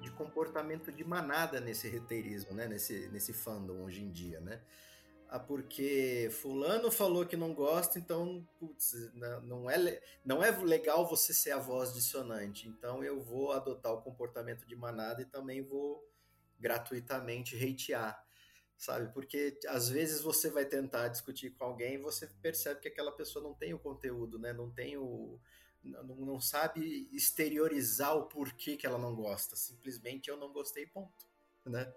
de comportamento de manada nesse reteirismo, né? Nesse, nesse fandom hoje em dia, né? Ah, porque fulano falou que não gosta, então, putz, não é, não é legal você ser a voz dissonante. Então eu vou adotar o comportamento de manada e também vou gratuitamente hatear sabe? Porque às vezes você vai tentar discutir com alguém e você percebe que aquela pessoa não tem o conteúdo, né? Não tem o não, não sabe exteriorizar o porquê que ela não gosta. Simplesmente eu não gostei, ponto, né?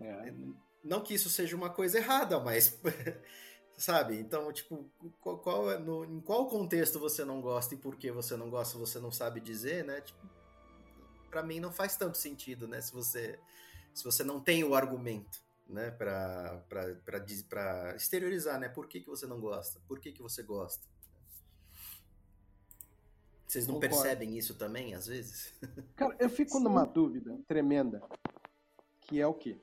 É. Não que isso seja uma coisa errada, mas sabe? Então, tipo, qual, qual, é, no, em qual contexto você não gosta e por que você não gosta, você não sabe dizer, né? Tipo, para mim não faz tanto sentido, né? Se você se você não tem o argumento né, para exteriorizar, né, por que, que você não gosta, por que, que você gosta. Vocês não Concordo. percebem isso também, às vezes? Cara, eu fico Sim. numa dúvida tremenda, que é o quê?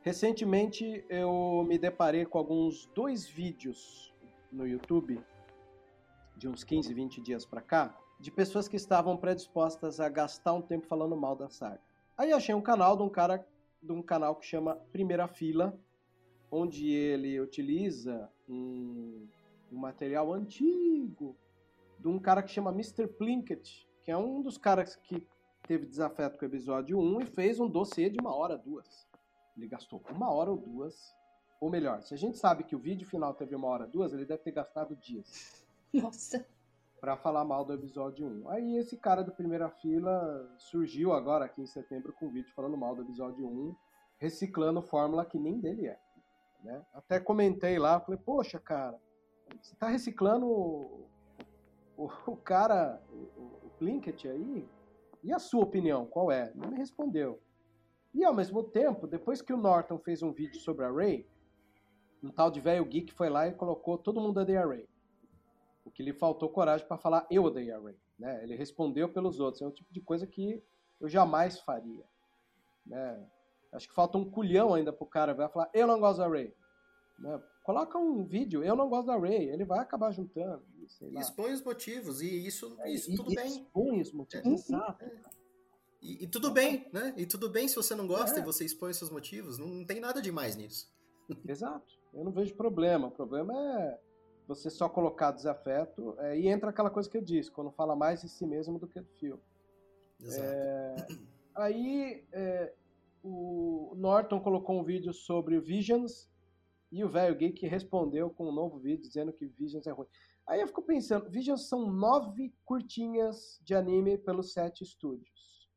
Recentemente eu me deparei com alguns dois vídeos no YouTube, de uns 15, 20 dias para cá, de pessoas que estavam predispostas a gastar um tempo falando mal da saga. Aí achei um canal de um cara de um canal que chama Primeira Fila, onde ele utiliza um, um material antigo de um cara que chama Mr. Plinkett, que é um dos caras que teve desafeto com o episódio 1 e fez um dossiê de uma hora, duas. Ele gastou uma hora ou duas. Ou melhor, se a gente sabe que o vídeo final teve uma hora duas, ele deve ter gastado dias Nossa. Para falar mal do episódio 1. Aí esse cara do primeira fila surgiu agora aqui em setembro com um vídeo falando mal do episódio 1, reciclando fórmula que nem dele é. Né? Até comentei lá, falei, poxa, cara, você tá reciclando o, o, cara, o, o Plinkett aí? E a sua opinião, qual é? Não me respondeu. E ao mesmo tempo, depois que o Norton fez um vídeo sobre a Ray, um tal de velho geek foi lá e colocou todo mundo odeia a Ray. O que lhe faltou coragem para falar eu odeio a Ray. Né? Ele respondeu pelos outros. É o tipo de coisa que eu jamais faria. Né? Acho que falta um culhão ainda pro cara vai falar eu não gosto da Ray. Né? Coloca um vídeo, eu não gosto da Ray. Ele vai acabar juntando. Sei lá. Expõe os motivos, e isso, É, isso e- tudo e bem. expõe os motivos. É. Exato. E, e tudo bem, né? E tudo bem se você não gosta É. e você expõe os seus motivos. Não, não tem nada demais nisso. Exato. Eu não vejo problema. O problema é você só colocar desafeto. é, e entra aquela coisa que eu disse, quando fala mais de si mesmo do que do filme. Exato. Aí é, o Norton colocou um vídeo sobre Visions e o velho geek respondeu com um novo vídeo dizendo que Visions é ruim. Aí eu fico pensando, Visions são nove curtinhas de anime pelos sete estúdios.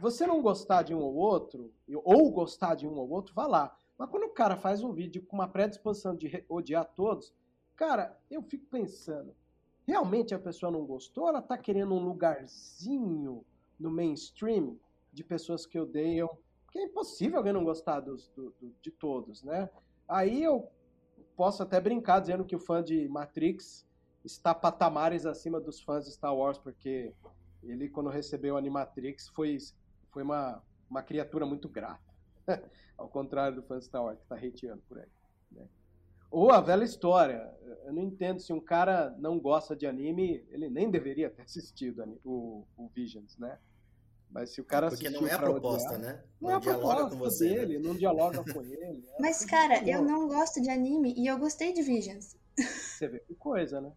Você não gostar de um ou outro, ou gostar de um ou outro, vá lá. Mas quando o cara faz um vídeo com uma predisposição de odiar todos, cara, eu fico pensando, realmente a pessoa não gostou? Ela tá querendo um lugarzinho no mainstream de pessoas que odeiam? Porque é impossível alguém não gostar dos, do- do- de todos, né? Aí eu posso até brincar dizendo que o fã de Matrix está patamares acima dos fãs de Star Wars, porque ele, quando recebeu a Animatrix, foi, foi uma, uma criatura muito grata. Ao contrário do fã de Star Wars, que está hateando por aí. né? Ou a velha história. Eu não entendo se um cara não gosta de anime, ele nem deveria ter assistido o, o Visions, né? Mas se o cara Porque não é a proposta, odiar, né? Não, é a dialoga proposta com você. né? dele, não dialoga com ele. é Mas, tudo cara, eu não gosto de anime e eu gostei de Visions. Você vê que coisa, né?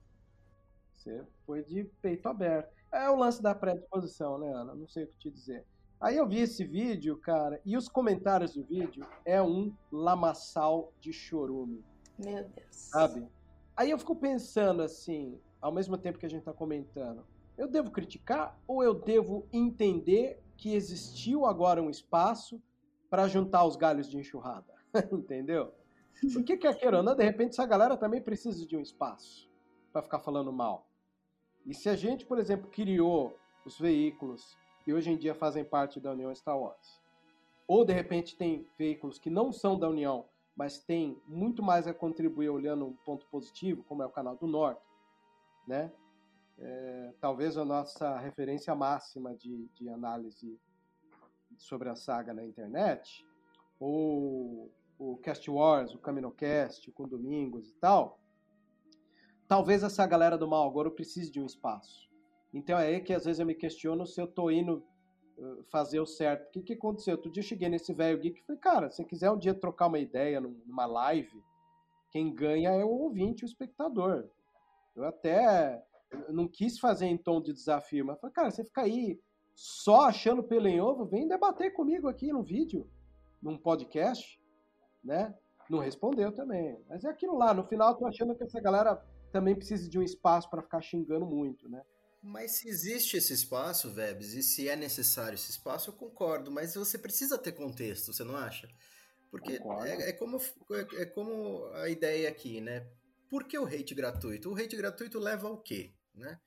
Você foi de peito aberto. É o lance da predisposição, né, Ana? Não sei o que te dizer. Aí eu vi esse vídeo, cara, e os comentários do vídeo é um lamaçal de chorume, Meu Deus. sabe? Aí eu fico pensando assim, ao mesmo tempo que a gente tá comentando, eu devo criticar ou eu devo entender que existiu agora um espaço para juntar os galhos de enxurrada? Entendeu? Porque quer queira ou não, de repente essa galera também precisa de um espaço para ficar falando mal. E se a gente, por exemplo, criou os veículos que hoje em dia fazem parte da União Star Wars, ou de repente tem veículos que não são da União, mas têm muito mais a contribuir olhando um ponto positivo, como é o canal do Norte, né? É, talvez a nossa referência máxima de, de análise sobre a saga na internet, ou o Cast Wars, o CaminoCast, com Domingos e tal, talvez essa galera do mal agora precise de um espaço. Então é aí que às vezes eu me questiono se eu tô indo fazer o certo. O que, que aconteceu? Outro dia eu cheguei nesse velho geek e falei, cara, se quiser um dia trocar uma ideia num- numa live, quem ganha é o ouvinte, o espectador. Eu até não quis fazer em tom de desafio, mas falei, cara, você fica aí só achando pelo em ovo, vem debater comigo aqui no vídeo, num podcast, né? Não respondeu também. Mas é aquilo lá, no final eu tô achando que essa galera também precisa de um espaço para ficar xingando muito, né? Mas se existe esse espaço, Vebs, e se é necessário esse espaço, eu concordo, mas você precisa ter contexto, você não acha? Porque é, é como, é, é como a ideia aqui, né? Por que o hate gratuito? O hate gratuito leva ao quê, né?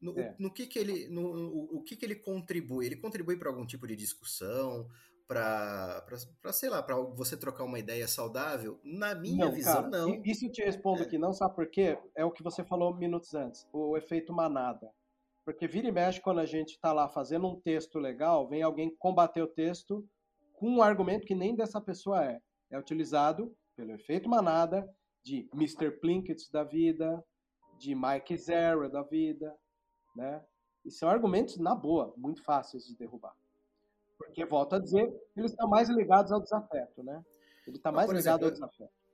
No, É. no que que ele, no, o, o que que ele contribui? Ele contribui para algum tipo de discussão, para, sei lá, para você trocar uma ideia saudável? Na minha visão, cara, não. Isso eu te respondo aqui, não sabe por quê? É o que você falou minutos antes, o efeito manada. Porque vira e mexe quando a gente está lá fazendo um texto legal, vem alguém combater o texto com um argumento que nem dessa pessoa é. É utilizado pelo efeito manada de Mr. Plinkett da vida, de Mike Zero da vida, né? E são argumentos, na boa, muito fáceis de derrubar. Porque, volto a dizer, eles estão mais ligados ao desafeto, né? Ele está mais por ligado exemplo, ao desafeto.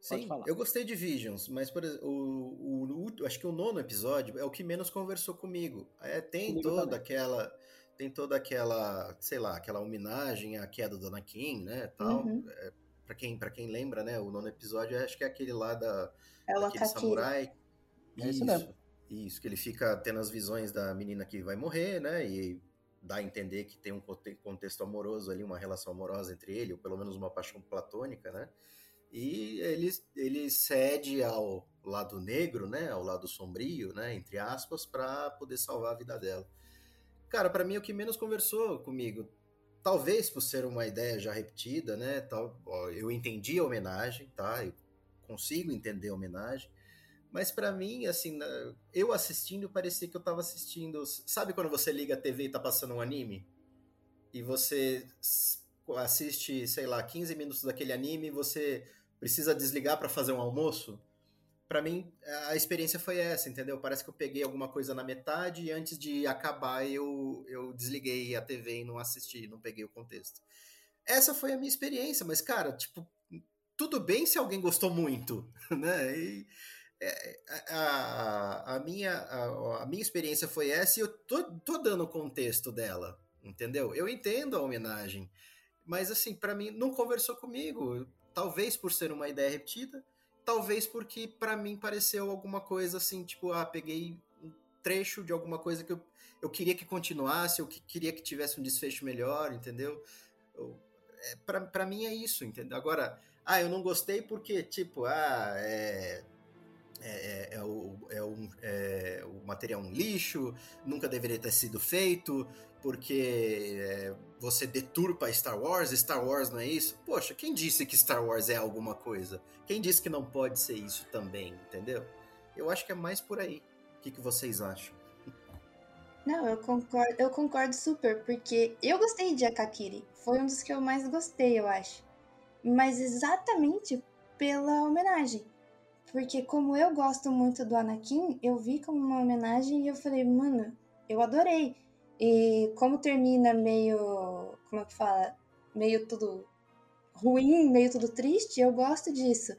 Sim, falar. eu gostei de Visions, mas por exemplo, o, o- o- acho que o nono episódio é o que menos conversou comigo. É, tem Comigo toda também. aquela tem toda aquela, sei lá, aquela homenagem à queda do Anakin, né, tal. Uhum. É, para quem, pra quem lembra, né, o nono episódio, acho que é aquele lá da, É daquele samurai. É isso isso, isso, que ele fica tendo as visões da menina que vai morrer, né, e dá a entender que tem um conte- contexto amoroso ali, uma relação amorosa entre ele, ou pelo menos uma paixão platônica, né, e ele, ele cede ao lado negro, né, ao lado sombrio, né, entre aspas, para poder salvar a vida dela. Cara, para mim o que menos conversou comigo, talvez por ser uma ideia já repetida, né, tal, eu entendi a homenagem, tá? Eu consigo entender a homenagem, mas para mim, assim, eu assistindo parecia que eu tava assistindo, sabe quando você liga a TV e tá passando um anime? E você assiste, sei lá, 15 minutos daquele anime e você precisa desligar para fazer um almoço? Pra mim, a experiência foi essa, entendeu? Parece que eu peguei alguma coisa na metade e antes de acabar eu, eu desliguei a TV e não assisti, não peguei o contexto. Essa foi a minha experiência, mas, cara, tipo, tudo bem se alguém gostou muito, né? E, é, a, a- minha, a, a minha experiência foi essa e eu tô, tô dando o contexto dela, entendeu? Eu entendo a homenagem, mas, assim, pra mim, não conversou comigo. Talvez por ser uma ideia repetida, talvez porque pra mim pareceu alguma coisa assim, tipo, ah, peguei um trecho de alguma coisa que eu, eu queria que continuasse, eu que, queria que tivesse um desfecho melhor, entendeu? Eu, é, pra mim é isso, entendeu? Agora, ah, eu não gostei porque, tipo, ah, é. É, é, é o, é, um, é o material um lixo, nunca deveria ter sido feito, porque é, você deturpa Star Wars, Star Wars não é isso? Poxa, quem disse que Star Wars é alguma coisa? Quem disse que não pode ser isso também, entendeu? Eu acho que é mais por aí. O que, que vocês acham? Não, eu concordo, eu concordo super, porque eu gostei de Akakiri. Foi um dos que eu mais gostei, eu acho. Mas exatamente pela homenagem. Porque como eu gosto muito do Anakin, eu vi como uma homenagem e eu falei, mano, eu adorei. E como termina meio. Como é que fala? Meio tudo ruim, meio tudo triste, eu gosto disso.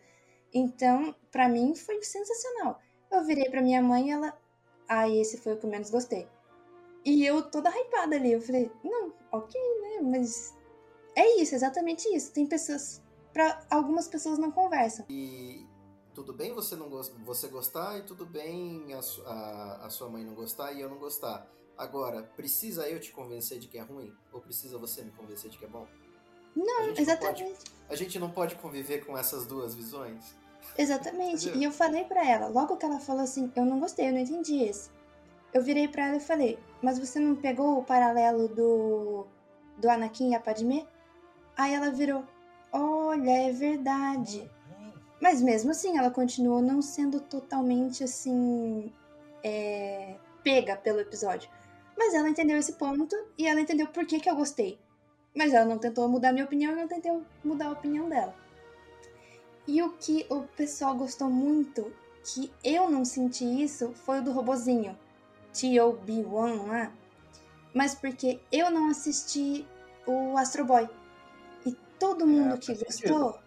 Então, pra mim foi sensacional. Eu virei pra minha mãe e ela. Ah, esse foi o que eu menos gostei. E eu toda hypada ali. Eu falei, não, ok, né? Mas é isso, exatamente isso. Tem pessoas. Pra algumas pessoas não conversam. E tudo bem você não você gostar e tudo bem a, a, a sua mãe não gostar e eu não gostar. Agora, precisa eu te convencer de que é ruim? Ou precisa você me convencer de que é bom? Não, a exatamente. Não pode, a gente não pode conviver com essas duas visões? Exatamente. Entendeu? E eu falei pra ela, logo que ela falou assim, eu não gostei, eu não entendi esse. Eu virei pra ela e falei, mas você não pegou o paralelo do do Anakin e a Padmé? Aí ela virou, olha, é verdade. Mas mesmo assim, ela continuou não sendo totalmente assim é, pega pelo episódio. Mas ela entendeu esse ponto e ela entendeu por que, que eu gostei. Mas ela não tentou mudar minha opinião e não tentou mudar a opinião dela. E o que o pessoal gostou muito, que eu não senti isso, foi o do robozinho. TOB1 lá. Mas porque eu não assisti o Astro Boy. E todo mundo que faz gostou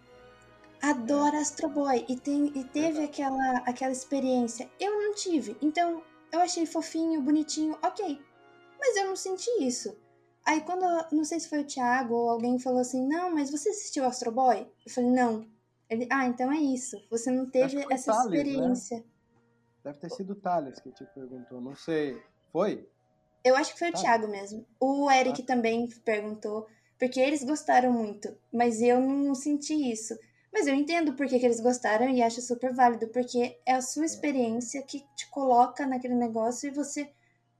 adora Astro Boy. E, tem, e teve aquela, aquela experiência. Eu não tive. Então eu achei fofinho, bonitinho, ok. Mas eu não senti isso. Aí quando, não sei se foi o Thiago ou alguém falou assim, não, mas você assistiu Astro Boy? Eu falei, não. Ele, ah, então é isso. Você não teve essa Thales, né? experiência. Deve ter sido o Thales que te perguntou, não sei. Foi? Eu acho que foi o. Thiago mesmo. O Eric também perguntou, porque eles gostaram muito, mas eu não senti isso. Mas eu entendo por que, que eles gostaram e acho super válido, porque é a sua experiência que te coloca naquele negócio e você,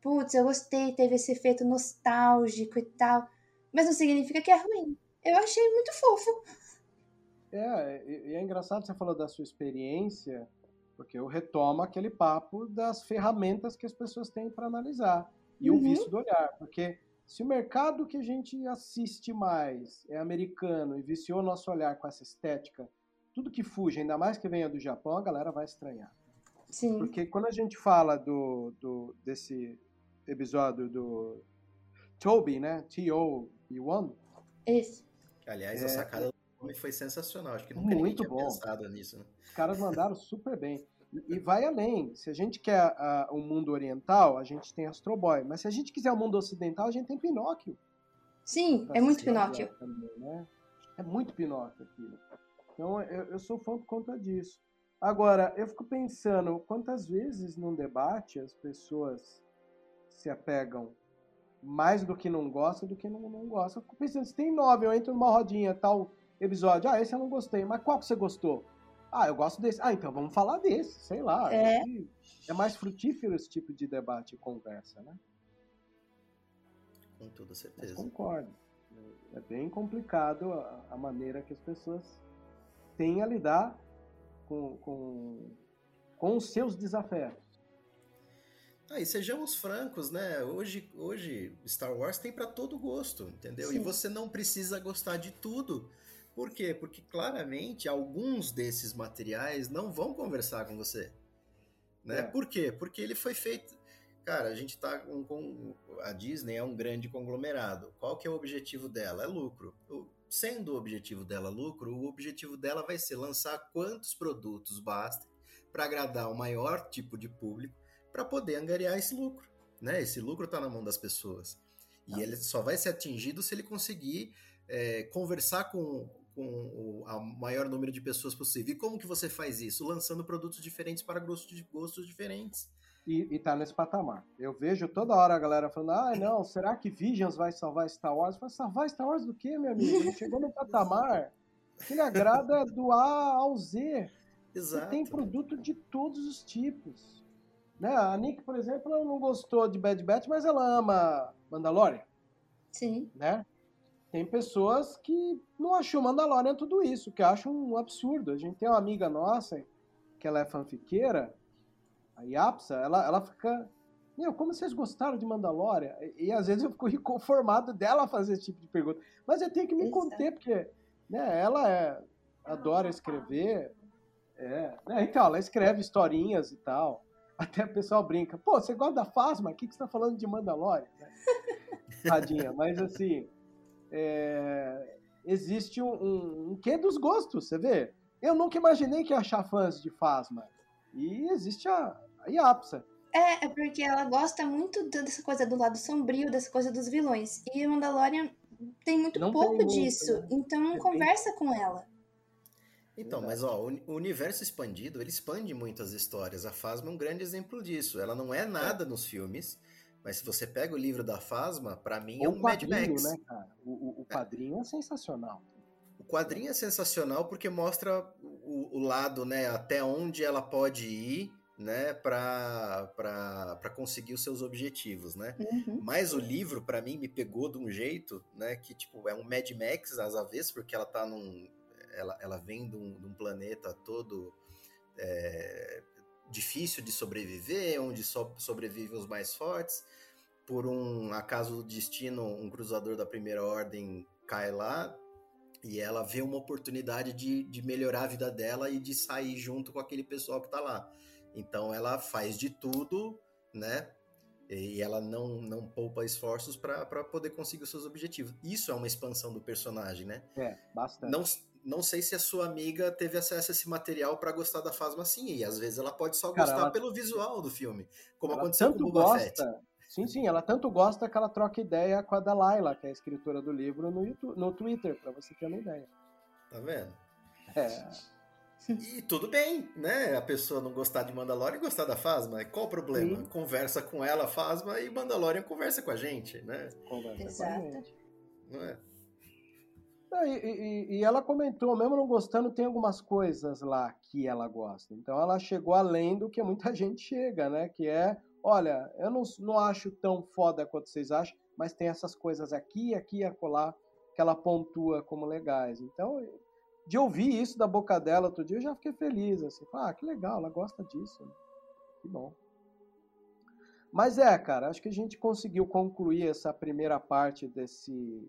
putz, eu gostei, teve esse efeito nostálgico e tal. Mas não significa que é ruim. Eu achei muito fofo. É, e é engraçado você falou da sua experiência, porque eu retomo aquele papo das ferramentas que as pessoas têm para analisar e o Uhum. vício do olhar, porque se o mercado que a gente assiste mais é americano e viciou nosso olhar com essa estética, tudo que fuge, ainda mais que venha do Japão, a galera vai estranhar. Sim. Porque quando a gente fala do, do desse episódio do Toby, né? T.O.B.1, Esse. Aliás, É. a sacada do nome foi sensacional. Acho que nunca Muito tinha bom. pensado nisso, né? Os caras mandaram super bem. E vai além. Se a gente quer uh, um mundo oriental, a gente tem Astro Boy. Mas se a gente quiser o um mundo ocidental, a gente tem Pinóquio. Sim, é muito Pinóquio. Também, né? É muito Pinóquio aquilo. Então eu, eu sou fã por conta disso. Agora, eu fico pensando quantas vezes num debate as pessoas se apegam mais do que não gostam do que não, não gostam. Eu fico pensando, se tem nove, eu entro numa rodinha, tal episódio, ah, esse eu não gostei, mas qual que você gostou? Ah, eu gosto desse. Ah, então vamos falar desse, sei lá. É, é mais frutífero esse tipo de debate e conversa, né? Com toda certeza. Mas concordo. É bem complicado a, a maneira que as pessoas têm a lidar com, com, com os seus desafios. Ah, e sejamos francos, né? Hoje, hoje Star Wars tem para todo gosto, entendeu? Sim. E você não precisa gostar de tudo. Por quê? Porque claramente alguns desses materiais não vão conversar com você. Né? É. Por quê? Porque ele foi feito. Cara, a gente tá com, com, A Disney é um grande conglomerado. Qual que é o objetivo dela? É lucro. O, sendo o objetivo dela lucro, o objetivo dela vai ser lançar quantos produtos bastem para agradar o maior tipo de público para poder angariar esse lucro. Né? Esse lucro está na mão das pessoas. E ah. ele só vai ser atingido se ele conseguir é, conversar com, com o maior número de pessoas possível. E como que você faz isso? Lançando produtos diferentes para gostos, gostos diferentes. E, e tá nesse patamar. Eu vejo toda hora a galera falando, ah, não, será que Visions vai salvar Star Wars? Vai salvar Star Wars do quê, meu amigo? Ele chegou no patamar que ele agrada do A ao Z. Exato. E tem produto de todos os tipos. Né? A Nick, por exemplo, ela não gostou de Bad Batch, mas ela ama Mandalorian. Sim. Né? Tem pessoas que não acham Mandalorian tudo isso, que acham um absurdo. A gente tem uma amiga nossa, que ela é fanfiqueira, a Yapsa, ela, ela fica. Meu, como vocês gostaram de Mandalorian? E, e às vezes eu fico inconformado dela fazer esse tipo de pergunta. Mas eu tenho que me conter, porque né, ela é, adora escrever. É, né, então, ela escreve historinhas e tal. Até o pessoal brinca. Pô, você gosta da Fasma? O que, que você tá falando de Mandalorian? Tadinha, mas assim é, existe um, um, um quê dos gostos, você vê? Eu nunca imaginei que ia achar fãs de Fasma. E existe a, a Yapsa. É, é porque ela gosta muito dessa coisa do lado sombrio, dessa coisa dos vilões. E o Mandalorian tem muito não pouco tem disso, muito, né? então não é conversa bem... com ela. Então, mas ó, o universo expandido, ele expande muito as histórias. A Fasma é um grande exemplo disso. Ela não é nada é. nos filmes, mas se você pega o livro da Fasma, para mim é um Mad Max. Né, cara? O, o, o quadrinho é. é. sensacional. O quadrinho é sensacional porque mostra o, o lado, né, até onde ela pode ir, né, para conseguir os seus objetivos, né? Uhum. Mas o livro para mim me pegou de um jeito, né, que tipo é um Mad Max às avessas, porque ela tá num ela, ela vem de um, de um planeta todo é, difícil de sobreviver, onde só sobrevivem os mais fortes. Por um acaso do destino, um cruzador da primeira ordem cai lá e ela vê uma oportunidade de, de melhorar a vida dela e de sair junto com aquele pessoal que tá lá. Então ela faz de tudo, né? E ela não, não poupa esforços para poder conseguir os seus objetivos. Isso é uma expansão do personagem, né? É, bastante. Não, não sei se a sua amiga teve acesso a esse material para gostar da Fasma assim. E às vezes ela pode só Cara, gostar ela... pelo visual do filme, como ela aconteceu com o Boba gosta... Fett. Sim, sim, ela tanto gosta que ela troca ideia com a Dalaila, que é a escritora do livro, no, YouTube, no Twitter, para você ter uma ideia. Tá vendo? É. E tudo bem, né? A pessoa não gostar de Mandalorian e gostar da Fasma. Qual o problema? Sim. Conversa com ela, Fasma, e Mandalorian conversa com a gente, né? Conversa Exato. com a gente. Não é? E, e, e, ela comentou, mesmo não gostando, tem algumas coisas lá que ela gosta. Então ela chegou além do que muita gente chega, né? Que é, olha, eu não, não acho tão foda quanto vocês acham, mas tem essas coisas aqui, aqui e acolá que ela pontua como legais. Então, de ouvir isso da boca dela outro dia, eu já fiquei feliz, assim, ah, que legal, ela gosta disso. Que bom. Mas é, cara, acho que a gente conseguiu concluir essa primeira parte desse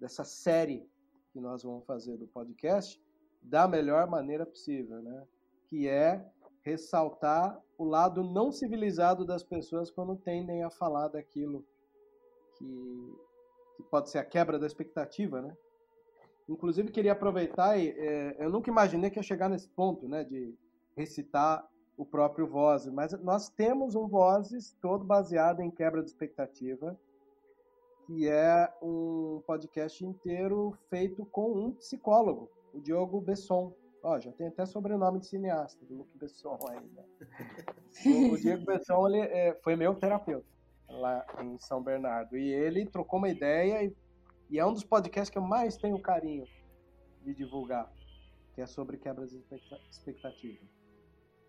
dessa série que nós vamos fazer do podcast da melhor maneira possível, né? Que é ressaltar o lado não civilizado das pessoas quando tendem a falar daquilo que, que pode ser a quebra da expectativa, né? Inclusive queria aproveitar e é, eu nunca imaginei que ia chegar nesse ponto, né? De recitar o próprio Vozes. Mas nós temos um Vozes todo baseado em quebra de expectativa, que é um podcast inteiro feito com um psicólogo, o Diogo Besson. Ó, já tem até sobrenome de cineasta, do Luke Besson ainda. o, o Diego Besson ele, é, foi meu terapeuta lá em São Bernardo. E ele trocou uma ideia e, e é um dos podcasts que eu mais tenho carinho de divulgar, que é sobre quebras de expectativa.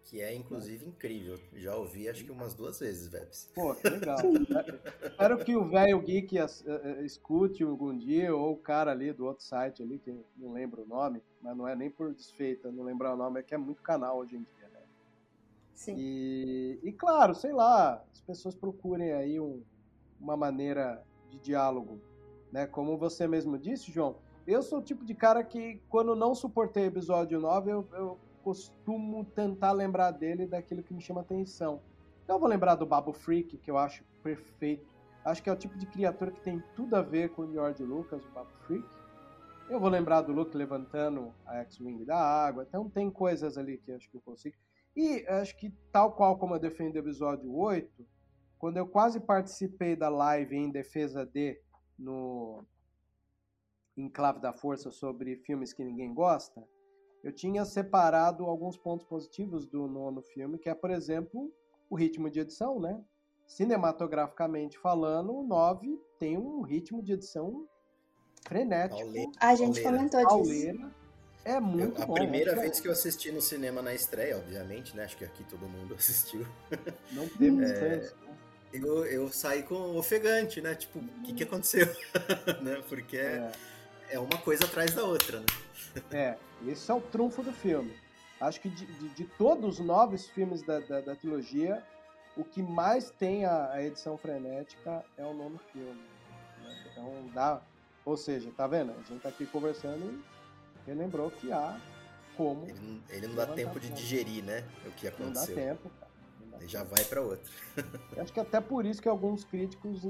Que é, inclusive, incrível. Já ouvi, acho que umas duas vezes, Vebs. Pô, que legal. Espero que o velho geek eh, eh, escute algum dia, ou o cara ali do outro site ali, que não lembro o nome, mas não é nem por desfeita, não lembrar o nome, é que é muito canal hoje em dia, né? Sim. E, e claro, sei lá, as pessoas procurem aí um, uma maneira de diálogo, né? Como você mesmo disse, João, eu sou o tipo de cara que, quando não suportei episódio 9, eu, eu costumo tentar lembrar dele daquilo que me chama atenção. Então eu vou lembrar do Babu Freak, que eu acho perfeito. Acho que é o tipo de criatura que tem tudo a ver com o George Lucas, o Babu Freak. Eu vou lembrar do Luke levantando a X-Wing da água. Então tem coisas ali que acho que eu consigo. E acho que tal qual como eu defendo o episódio 8, quando eu quase participei da live em defesa de no Enclave da Força sobre filmes que ninguém gosta, eu tinha separado alguns pontos positivos do nono filme, que é, por exemplo, o ritmo de edição, né? Cinematograficamente falando, o 9 tem um ritmo de edição frenético. Pauleira. A gente comentou Pauleira. disso. É muito eu, a bom. A primeira vez que eu assisti no cinema na estreia, obviamente, né? Acho que aqui todo mundo assistiu. Não teve é, eu, eu saí com ofegante, né? Tipo, o que, que aconteceu? né? Porque é. é uma coisa atrás da outra, né? É, esse é o trunfo do filme. Acho que de, de, de todos os nove filmes da, da, da, trilogia, o que mais tem a, a, edição frenética é o nono filme. Né? Então dá. Ou seja, tá vendo? A gente tá aqui conversando e lembrou que há como. Ele não, ele não dá tempo de digerir, né? O que aconteceu. Não dá tempo, cara. Já vai para outro. Acho que até por isso que alguns críticos,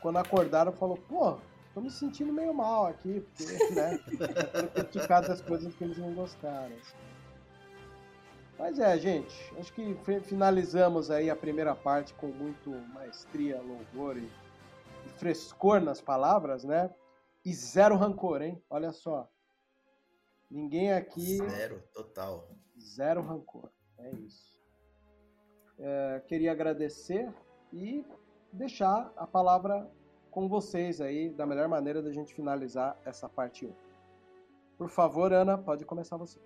quando acordaram, falou, pô, tô me sentindo meio mal aqui, porque, né? criticado as coisas que eles não gostaram. Assim. Mas é, gente, acho que finalizamos aí a primeira parte com muito maestria, louvor e, e frescor nas palavras, né? E zero rancor, hein? Olha só. Ninguém aqui. Zero, total. Zero rancor. É isso. É, queria agradecer e deixar a palavra com vocês aí, da melhor maneira da gente finalizar essa parte 1. Por favor, Ana, pode começar você.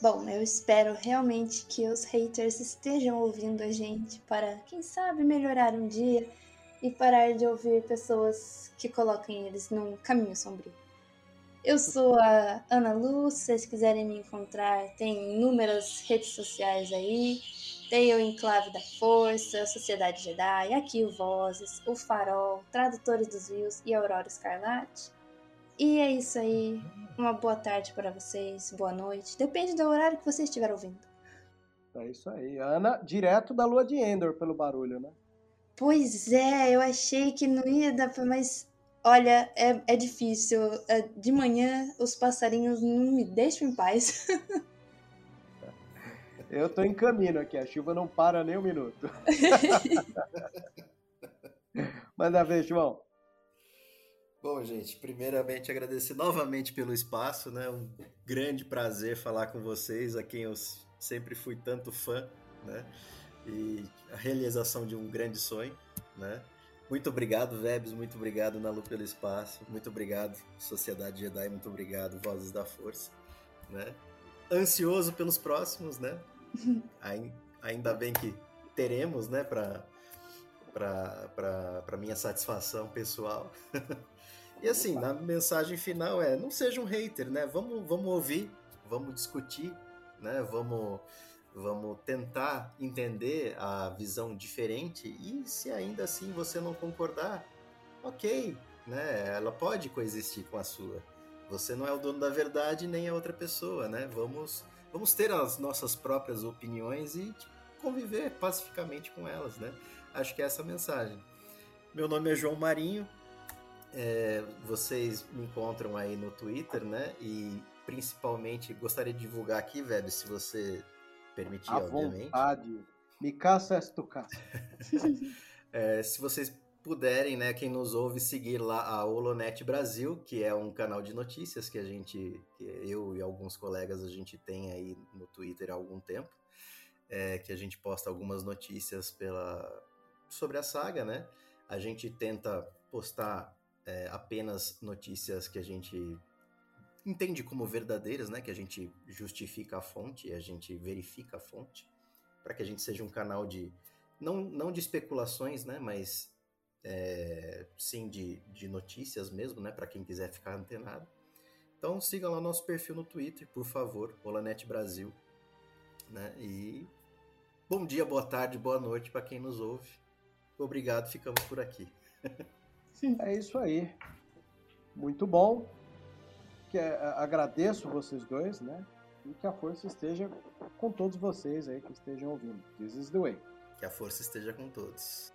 Bom, eu espero realmente que os haters estejam ouvindo a gente para, quem sabe, melhorar um dia e parar de ouvir pessoas que coloquem eles num caminho sombrio. Eu sou a Ana Lu, se vocês quiserem me encontrar, tem inúmeras redes sociais aí. Tem o Enclave da Força, Sociedade Jedi, aqui o Vozes, o Farol, Tradutores dos Rios e Aurora Escarlate. E é isso aí. Uma boa tarde para vocês, boa noite. Depende do horário que você estiver ouvindo. É isso aí. Ana, direto da lua de Endor, pelo barulho, né? Pois é, eu achei que não ia dar pra, mas Olha, é, é difícil. É, de manhã os passarinhos não me deixam em paz. Eu tô em caminho aqui, a chuva não para nem um minuto. Manda ver, João. Bom, gente, primeiramente agradecer novamente pelo espaço, né? Um grande prazer falar com vocês, a quem eu sempre fui tanto fã, né? E a realização de um grande sonho, né? Muito obrigado, Vebs, muito obrigado, Nalu, pelo espaço. Muito obrigado, Sociedade Jedi, muito obrigado, Vozes da Força. Né? Ansioso pelos próximos, né? Ainda bem que teremos, né, para para minha satisfação pessoal. e assim, na mensagem final é, não seja um hater, né? Vamos, vamos ouvir, vamos discutir, né? Vamos vamos tentar entender a visão diferente e se ainda assim você não concordar, ok, né? Ela pode coexistir com a sua. Você não é o dono da verdade nem a outra pessoa, né? Vamos vamos ter as nossas próprias opiniões e conviver pacificamente com elas, né? Acho que é essa a mensagem. Meu nome é João Marinho. É, vocês me encontram aí no Twitter, né? E principalmente gostaria de divulgar aqui, Web, se você permitir, À obviamente. vontade. Me caça és tu caça. É, se vocês puderem, né, quem nos ouve, seguir lá a Holonet Brasil, que é um canal de notícias que a gente, que eu e alguns colegas a gente tem aí no Twitter há algum tempo, é, que a gente posta algumas notícias pela sobre a saga, né? A gente tenta postar é, apenas notícias que a gente entende como verdadeiras, né? Que a gente justifica a fonte, a gente verifica a fonte, para que a gente seja um canal de não, não de especulações, né? Mas é, sim de, de notícias mesmo, né? Para quem quiser ficar antenado. Então sigam lá nosso perfil no Twitter, por favor, Olanet Brasil, né? E bom dia, boa tarde, boa noite para quem nos ouve. Obrigado, ficamos por aqui. É isso aí. Muito bom. Que, é, agradeço vocês dois, né? E que a força esteja com todos vocês aí que estejam ouvindo. This is the way. Que a força esteja com todos.